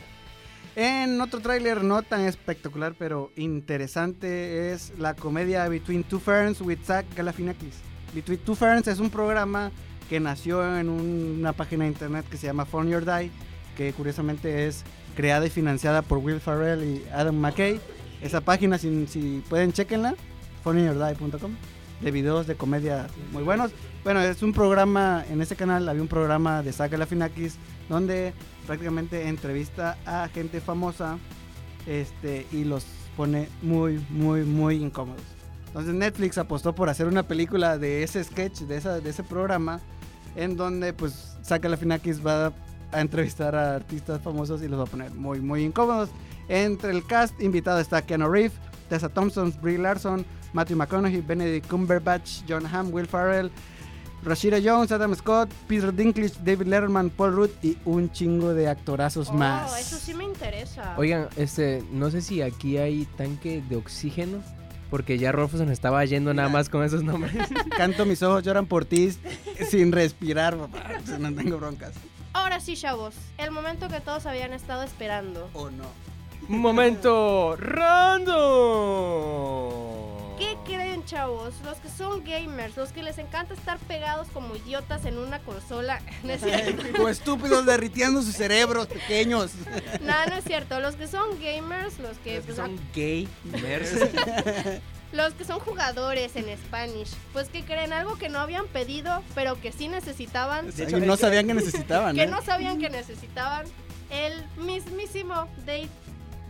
En otro tráiler no tan espectacular, pero interesante, es la comedia Between Two Ferns with Zach Galifianakis. Between Two Ferns es un programa que nació en un- una página de internet que se llama Phone Your Die, que curiosamente es creada y financiada por Will Ferrell y Adam McKay. Esa página, si, si pueden, chequenla, phoneyourdie.com, de videos de comedia muy buenos. Bueno, es un programa, en ese canal había un programa de Zach Galifianakis donde prácticamente entrevista a gente famosa este, y los pone muy, muy, muy incómodos. Entonces Netflix apostó por hacer una película de ese sketch, de, esa, de ese programa, en donde pues Zach Galifianakis va a entrevistar a artistas famosos y los va a poner muy, muy incómodos. Entre el cast invitado está Keanu Reeves, Tessa Thompson, Brie Larson, Matthew McConaughey, Benedict Cumberbatch, John Hamm, Will Ferrell, Rashida Jones, Adam Scott, Peter Dinklage, David Letterman, Paul Rudd y un chingo de actorazos Oh, más. eso sí me interesa. Oigan, este, no sé si aquí hay tanque de oxígeno. Porque ya Rolfo se nos estaba yendo nada más con esos nombres. Canto mis ojos lloran por ti sin respirar, papá. No tengo broncas. Ahora sí, chavos, el momento que todos habían estado esperando. O no. Un momento random. ¿Qué creen chavos, los que son gamers, los que les encanta estar pegados como idiotas en una consola. No es cierto. O estúpidos derritiendo sus cerebros pequeños. No, no es cierto. Los que son gamers, los que, Los que pues, son gay, nerds. los que son jugadores en Spanish, pues que creen algo que no habían pedido, pero que sí necesitaban, De hecho, no sabían que necesitaban. que ¿eh? no sabían que necesitaban. El mismísimo Dave,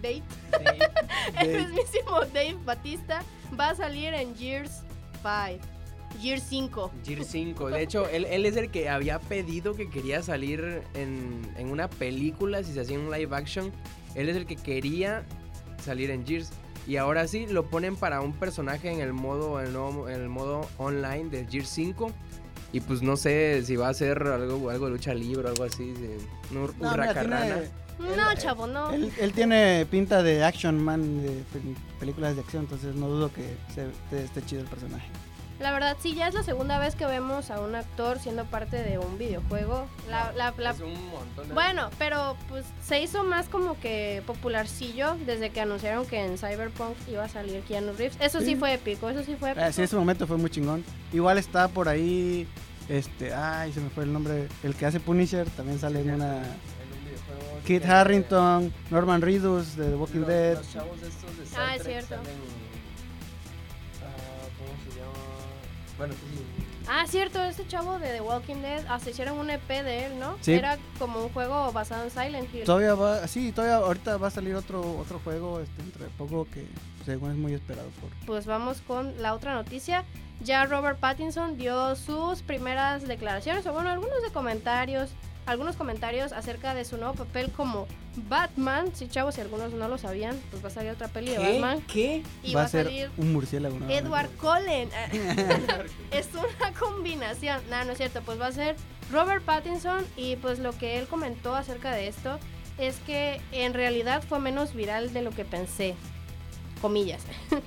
Dave, el Dave. mismísimo Dave Batista va a salir en Gears 5, Gears 5. Gear 5. De hecho, él, él es el que había pedido que quería salir en, en una película, si se hacía un live action. Él es el que quería salir en Gears. Y ahora sí, lo ponen para un personaje en el modo, el nuevo- en el modo online de Gears 5. Y pues no sé si va a ser algo, algo de lucha libre o algo así. Un hur- No, mira, tiene- No, Él- chavo, no. Él, él tiene pinta de action man de pel- películas de acción, entonces no dudo que se, esté, esté chido el personaje. La verdad, sí, ya es la segunda vez que vemos a un actor siendo parte de un videojuego. La, la, la- Es un montón de- Bueno, pero pues se hizo más como que popularcillo desde que anunciaron que en Cyberpunk iba a salir Keanu Reeves. Eso sí, Sí. fue épico, eso sí fue épico. Ah, sí, ese momento fue muy chingón. Igual está por ahí, este, ay, se me fue el nombre, el que hace Punisher, también sale en una... Kit Harrington, Norman Reedus de The Walking Los- Dead. Los chavos estos de Ah, es cierto. salen- ah, ¿Cómo se llama? Bueno, sí, sí. Ah, cierto, este chavo de The Walking Dead, hasta hicieron un EP de él, ¿no? Sí. Era como un juego basado en Silent Hill. Todavía va, sí, todavía ahorita va a salir otro otro juego este, dentro de poco que según es muy esperado por... Pues vamos con la otra noticia. Ya Robert Pattinson dio sus primeras declaraciones, o bueno, algunos de comentarios, algunos comentarios acerca de su nuevo papel como Batman. Sí, chavos, si algunos no lo sabían, pues va a salir otra peli de Batman. ¿Qué? Y va va, a ser salir un murciélago. ¿no? Edward Cullen. es una combinación. No, no es cierto. Pues va a ser Robert Pattinson y pues lo que él comentó acerca de esto es que en realidad fue menos viral de lo que pensé. Comillas.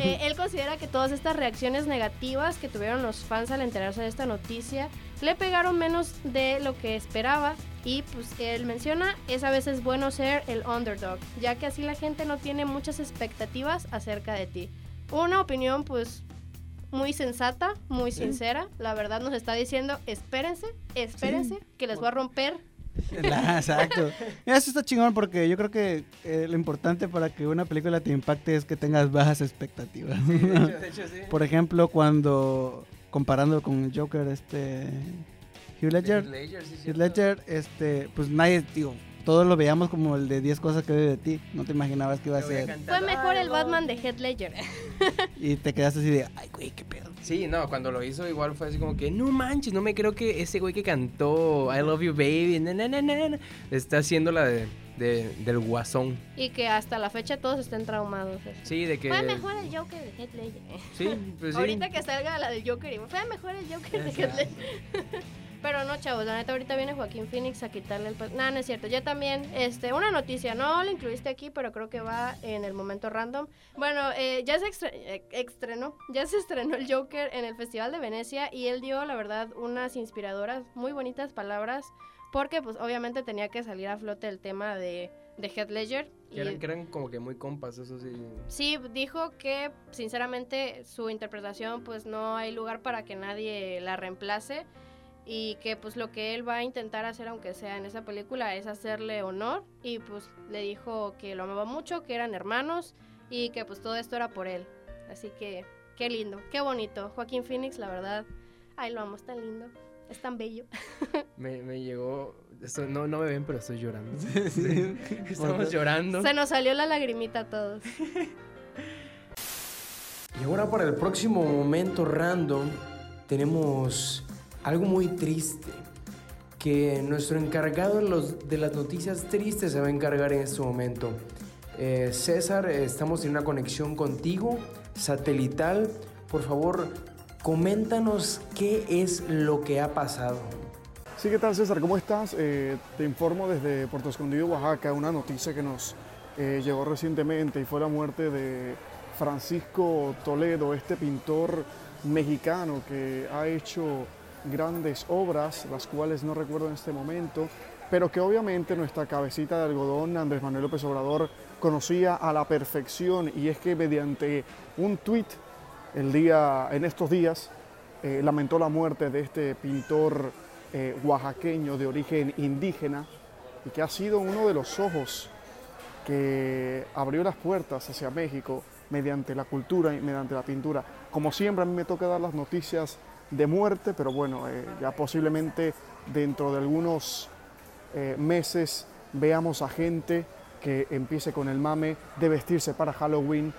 Eh, él considera que todas estas reacciones negativas que tuvieron los fans al enterarse de esta noticia le pegaron menos de lo que esperaba y pues él menciona es a veces bueno ser el underdog ya que así la gente no tiene muchas expectativas acerca de ti una opinión pues muy sensata, muy sincera. La verdad nos está diciendo, espérense, espérense, que les voy a romper. La- exacto. Mira, Eso está chingón porque yo creo que eh, lo importante para que una película te impacte es que tengas bajas expectativas. De hecho, de hecho, sí. Por ejemplo, cuando comparando con el Joker, este Hugh Ledger, Heath Ledger, sí. Ledger, este, pues nadie, digo, todos lo veíamos como el de 10 cosas que ve de ti. No te imaginabas que iba a ser. Fue mejor el. Batman de Heath Ledger. Y te quedaste así de, ay, güey, qué pedo. Sí, no, cuando lo hizo igual fue así como que, no manches, no me creo que ese güey que cantó I Love You Baby, na, na, na, na, na", está haciendo la de, de- del guasón. Y que hasta la fecha todos estén traumados. Sí, de que... Fue mejor el Joker de Heath Ledger. Sí, pues sí. Ahorita que salga la del Joker, y fue mejor el Joker de Heath Ledger. Pero no, chavos, la neta ahorita viene Joaquín Phoenix a quitarle el... pe- No, es cierto. Ya también, este, una noticia, no la incluiste aquí, pero creo que va en el momento random. Bueno, eh, ya se extre- eh, estrenó, ya se estrenó el Joker en el Festival de Venecia y él dio, la verdad, unas inspiradoras, muy bonitas palabras, porque pues obviamente tenía que salir a flote el tema de, de Heath Ledger. Que eran, que eran como que muy compas, eso sí. Sí, dijo que sinceramente su interpretación pues no hay lugar para que nadie la reemplace y que pues lo que él va a intentar hacer aunque sea en esa película es hacerle honor y pues le dijo que lo amaba mucho, que eran hermanos y que pues todo esto era por él. Así que qué lindo, qué bonito. Joaquín Phoenix, la verdad, ay lo amo, es tan lindo, es tan bello. Me, me llegó... esto- no, no me ven, pero estoy llorando. Sí. Estamos llorando. Se nos salió la lagrimita a todos. Y ahora para el próximo momento random tenemos algo muy triste que nuestro encargado de, las noticias tristes se va a encargar en este momento. Eh, César, estamos en una conexión contigo, satelital. Por favor, coméntanos qué es lo que ha pasado. Sí, ¿qué tal César? ¿Cómo estás? Eh, te informo desde Puerto Escondido, Oaxaca, una noticia que nos eh, llegó recientemente y fue la muerte de Francisco Toledo, este pintor mexicano que ha hecho grandes obras, las cuales no recuerdo en este momento, pero que obviamente nuestra cabecita de algodón, Andrés Manuel López Obrador, conocía a la perfección y es que mediante un tuit el día, en estos días eh, lamentó la muerte de este pintor eh, oaxaqueño de origen indígena y que ha sido uno de los ojos que abrió las puertas hacia México mediante la cultura y mediante la pintura. Como siempre a mí me toca dar las noticias de muerte, pero bueno, eh, ya posiblemente dentro de algunos eh, meses veamos a gente que empiece con el mame de vestirse para Halloween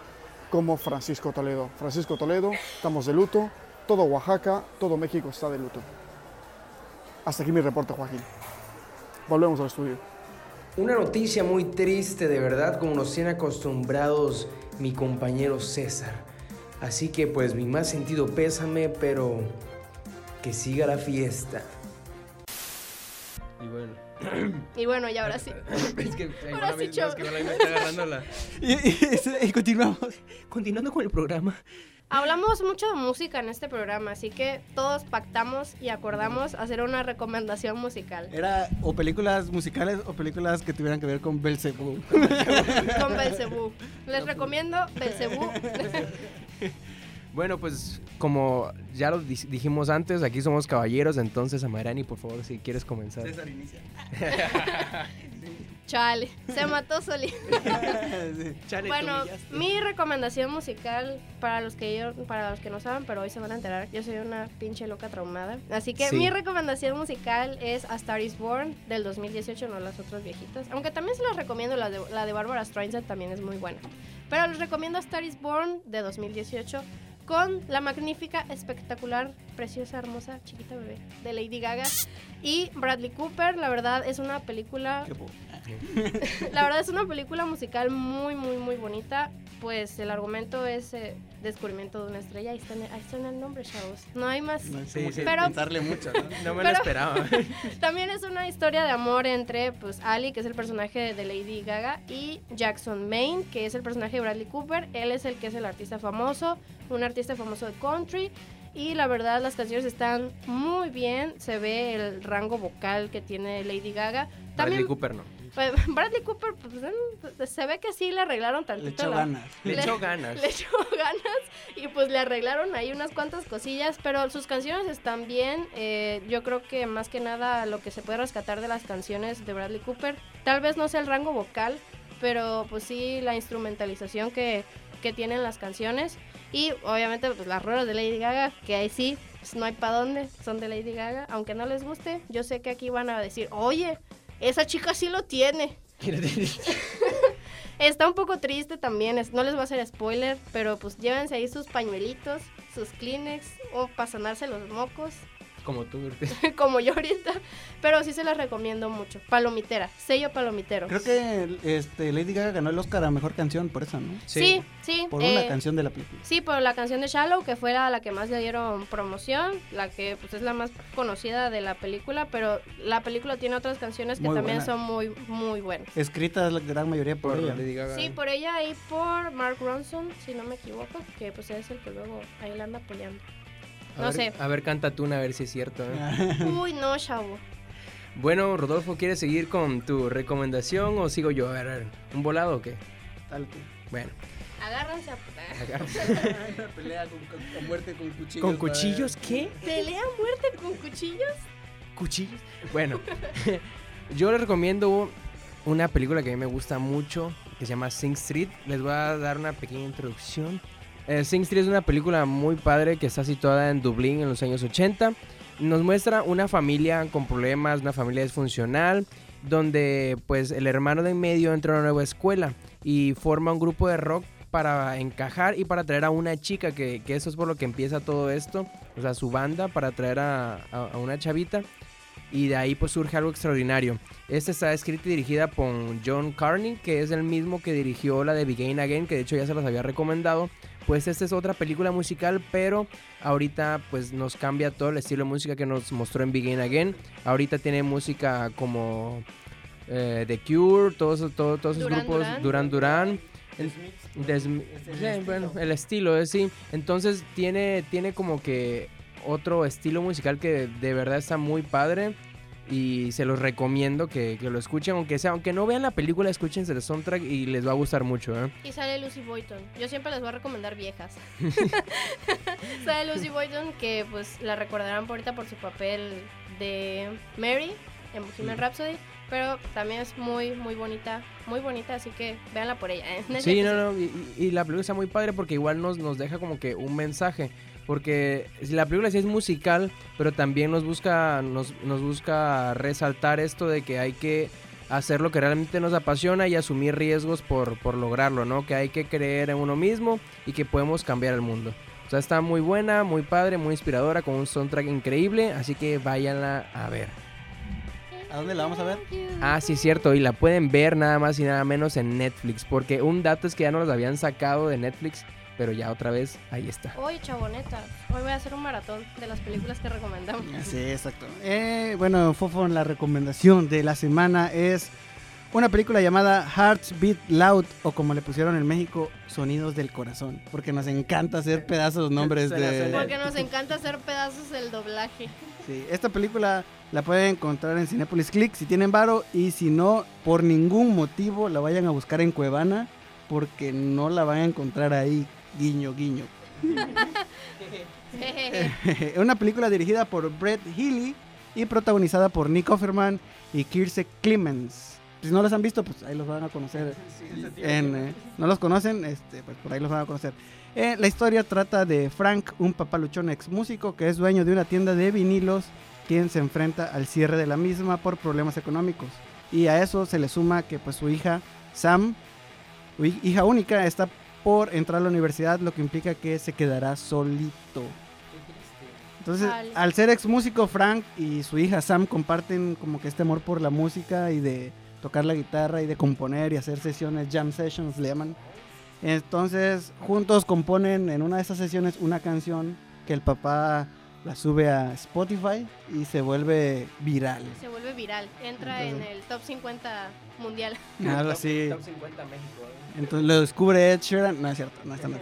como Francisco Toledo. Francisco Toledo, estamos de luto, todo Oaxaca, todo México está de luto. Hasta aquí mi reporte, Joaquín. Volvemos al estudio. Una noticia muy triste, de verdad, como nos tiene acostumbrados mi compañero César. Así que pues mi más sentido pésame, pero que siga la fiesta. Y bueno. Y bueno, y ahora sí. es que Ahora sí, chavo. me la... Y, y- y continuamos. Continuando con el programa. Hablamos mucho de música en este programa, así que todos pactamos y acordamos hacer una recomendación musical. Era o películas musicales o películas que tuvieran que ver con Belzebú. Con Belcebú. Les recomiendo Belcebú. Bueno, pues como ya lo di- dijimos antes, aquí somos caballeros, entonces Amarani, por favor, si quieres comenzar. inicia. Chale, se mató solito. Sí. Chale, Bueno, mi recomendación musical para los que yo, para los que no saben, pero hoy se van a enterar, yo soy una pinche loca traumada. Así que Sí. mi recomendación musical es A Star Is Born del 2018, no las otras viejitas. Aunque también se las recomiendo, la de, la de Barbara Streisand también es muy buena. Pero les recomiendo A Star Is Born de 2018 con la magnífica, espectacular, preciosa, hermosa, chiquita bebé de Lady Gaga y Bradley Cooper. La verdad es una película la verdad es una película musical muy, muy, muy bonita. Pues el argumento es eh, descubrimiento de una estrella. Ahí está, en, ahí está en el nombre, chavos. No hay más. No Sí, Pero- pensarle mucho, ¿no? No me lo esperaba. También es una historia de amor entre pues Ali, que es el personaje de Lady Gaga, y Jackson Maine, que es el personaje de Bradley Cooper. Él es el que es el artista famoso, un artista famoso de country. Y la verdad las canciones están muy bien. Se ve el rango vocal que tiene Lady Gaga. Bradley Cooper no. Pues, Bradley Cooper, pues, mm, se ve que sí le arreglaron Le tantito echó la- ganas. Le Le- echó ganas. le echó ganas y pues le arreglaron ahí unas cuantas cosillas, pero sus canciones están bien. eh, yo creo que más que nada lo que se puede rescatar de las canciones de Bradley Cooper, tal vez no sea el rango vocal, pero pues sí la instrumentalización que, que tienen las canciones y obviamente pues las ruedas de Lady Gaga, que ahí sí, pues, no hay para dónde, son de Lady Gaga, aunque no les guste, yo sé que aquí van a decir, oye, esa chica sí lo tiene. Está un poco triste también, no les voy a hacer spoiler, pero pues llévense ahí sus pañuelitos, sus Kleenex o para sanarse los mocos, Como tú, como yo ahorita, pero sí se las recomiendo mucho. Palomitera, sello palomitero. Creo que este, Lady Gaga ganó el Oscar a Mejor Canción por eso, ¿no? Sí, sí. Por eh, una canción de la película. Sí, por la canción de Shallow, que fue la, la que más le dieron promoción, la que pues es la más conocida de la película, pero la película tiene otras canciones que Muy también buena. son muy, muy buenas. Escritas la gran mayoría por, Por ella. Lady Gaga. Sí, por ella y por Mark Ronson, si no me equivoco, que pues es el que luego ahí la anda apoyando. A no ver- sé. A ver, canta tú una, a ver si es cierto. ¿eh? Uy, no, chavo. Bueno, Rodolfo, ¿quieres seguir con tu recomendación o sigo yo? A ver, a ver, ¿un volado o qué? Tal que- Bueno, Agárrense a... Una pelea con, con- con muerte con cuchillos. ¿con cuchillos qué? ¿Pelea a muerte con cuchillos? ¿Cuchillos? Bueno, yo les recomiendo una película que a mí me gusta mucho, que se llama Sing Street. Les voy a dar una pequeña introducción. Eh, Sing Street es una película muy padre que está situada en Dublín en los años 80. Nos muestra una familia con problemas, una familia disfuncional, donde pues el hermano de en medio entra a una nueva escuela y forma un grupo de rock para encajar y para traer a una chica, que, que eso es por lo que empieza todo esto, o sea, su banda para traer a, a- a una chavita y de ahí pues surge algo extraordinario. Esta está escrita y dirigida por John Carney, que es el mismo que dirigió la de Begin Again, que de hecho ya se las había recomendado. Pues esta es otra película musical, pero ahorita pues nos cambia todo el estilo de música que nos mostró en Begin Again. Ahorita tiene música como eh, The Cure, todos, esos- todo- todos esos Duran grupos, Duran. Duran. El- Des- bueno, el estilo es sí. Entonces tiene, tiene como que otro estilo musical que de verdad está muy padre. Y se los recomiendo que, que lo escuchen, aunque sea, aunque no vean la película, escúchense el soundtrack y les va a gustar mucho, ¿eh? Y sale Lucy Boyton. Yo siempre les voy a recomendar viejas. sale Lucy Boyton que pues la recordarán por ahorita por su papel de Mary en Bohemian Rhapsody. Pero también es muy, muy bonita. Muy bonita, así que véanla por ella. ¿eh? Sí, no, no, y, y la película está muy padre porque igual nos, nos deja como que un mensaje. Porque la película sí es musical, pero también nos busca, nos, nos busca resaltar esto de que hay que hacer lo que realmente nos apasiona y asumir riesgos por, por lograrlo, ¿no? Que hay que creer en uno mismo y que podemos cambiar el mundo. O sea, está muy buena, muy padre, muy inspiradora, con un soundtrack increíble, así que váyanla a ver. ¿A dónde la vamos a ver? Ah, sí, cierto, y la pueden ver nada más y nada menos en Netflix, porque un dato es que ya no los habían sacado de Netflix, pero ya otra vez ahí está. Hoy, chaboneta. Hoy voy a hacer un maratón de las películas que recomendamos. Sí, exacto. Eh, bueno, Fofo, la recomendación de la semana es una película llamada Hearts Beat Loud, o como le pusieron en México, Sonidos del Corazón, porque nos encanta hacer pedazos nombres de... Porque nos encanta hacer pedazos del doblaje. Sí, esta película la pueden encontrar en Cinepolis Click si tienen varo y si no, por ningún motivo la vayan a buscar en Cuevana porque no la van a encontrar ahí, guiño, guiño. Una película dirigida por Brett Healy y protagonizada por Nick Offerman y Kirse Clemens. Si no los han visto, pues ahí los van a conocer. En, eh, no los conocen, este, pues por ahí los van a conocer. Eh, la historia trata de Frank, un papaluchón ex músico que es dueño de una tienda de vinilos, quien se enfrenta al cierre de la misma por problemas económicos. Y a eso se le suma que pues su hija Sam, hija única, está por entrar a la universidad, lo que implica que se quedará solito. Entonces, al ser ex músico, Frank y su hija Sam comparten como que este amor por la música y de tocar la guitarra y de componer y hacer sesiones, jam sessions le llaman. Entonces, juntos componen en una de esas sesiones una canción que el papá la sube a Spotify y se vuelve viral. Se vuelve viral. Entra en el top 50 mundial. Algo así. Top 50 México. ¿eh? Entonces lo descubre Ed Sheeran. No es cierto, no está en.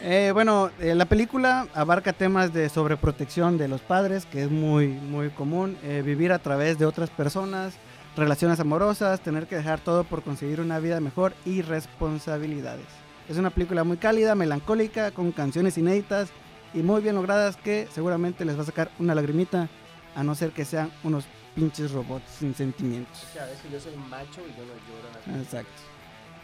Eh, bueno, eh, la película abarca temas de sobreprotección de los padres, que es muy, muy común. eh, vivir a través de otras personas, relaciones amorosas, tener que dejar todo por conseguir una vida mejor y responsabilidades. Es una película muy cálida, melancólica, con canciones inéditas y muy bien logradas que seguramente les va a sacar una lagrimita, a no ser que sean unos pinches robots sin sentimientos. O sea, es que yo soy macho y yo no lloro. Exacto.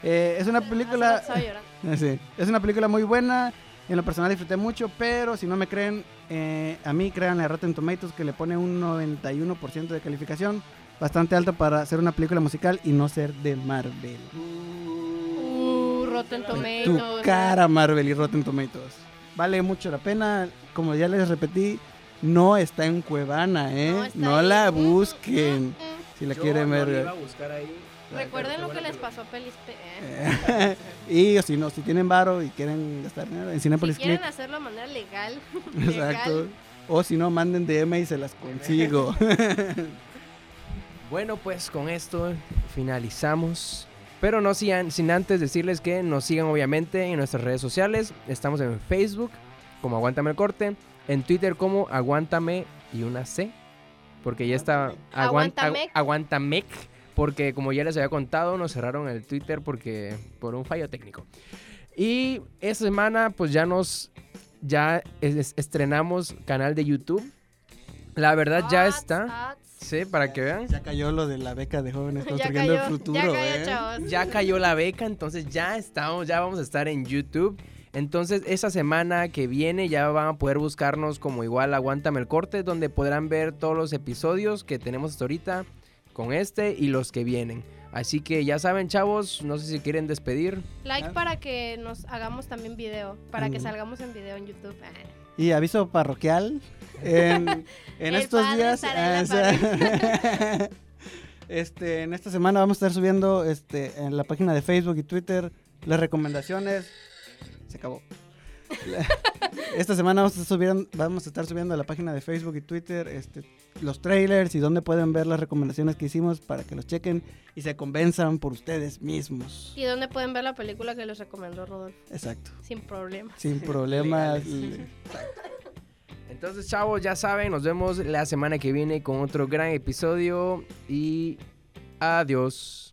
Eh, es una película... Estaba llorando. Sí, es una película muy buena. En lo personal disfruté mucho, pero si no me creen, eh, a mí créanle a Rotten Tomatoes que le pone un 91% de calificación. Bastante alto para ser una película musical y no ser de Marvel. Uh, Rotten Tu Tomatoes. cara Marvel y Rotten Tomatoes. Vale mucho la pena. Como ya les repetí, no está en Cuevana, ¿eh? No No, la Mm, mm, busquen. Si la Yo quieren no ver. le iba a buscar ahí. Recuerden lo que les pasó a Pelis. eh. y o si no, si tienen varo y quieren gastar dinero en Si Cinepolis quieren Click. hacerlo de manera legal. Exacto. legal, O si no, manden DM y se las consigo. Bueno, pues con esto finalizamos. Pero no sin, sin antes decirles que nos sigan obviamente en nuestras redes sociales. Estamos en Facebook como Aguántame el Corte. En Twitter como Aguántame y una C. Porque ya está... aguan- Aguantamec. agu- Aguantamec. Porque como ya les había contado, nos cerraron el Twitter porque por un fallo técnico. Y esta semana pues ya nos... Ya es- estrenamos canal de YouTube. La verdad ya está. Sí, para que vean. ya cayó lo de la beca de jóvenes construyendo el futuro, ya cayó, ¿eh? chavos. ya cayó la beca, entonces ya estamos, ya vamos a estar en YouTube. Entonces, esa semana que viene ya van a poder buscarnos como igual Aguántame el Corte, donde podrán ver todos los episodios que tenemos hasta ahorita con este y los que vienen. Así que ya saben, chavos, no sé si quieren despedir. Like Ah. para que nos hagamos también video. Para que Mm. salgamos en video en YouTube. Ah. Y aviso parroquial. En, en El estos padre días. en la o sea, este, en esta semana vamos a estar subiendo este, en la página de Facebook y Twitter las recomendaciones. Se acabó. La- Esta semana vamos a, estar subiendo, vamos a estar subiendo a la página de Facebook y Twitter este, los trailers y donde pueden ver las recomendaciones que hicimos para que los chequen y se convenzan por ustedes mismos. ¿Y dónde pueden ver la película que les recomendó Rodolfo? Exacto. Sin problema. Sin problemas. Entonces, chavos, ya saben, nos vemos la semana que viene con otro gran episodio y adiós.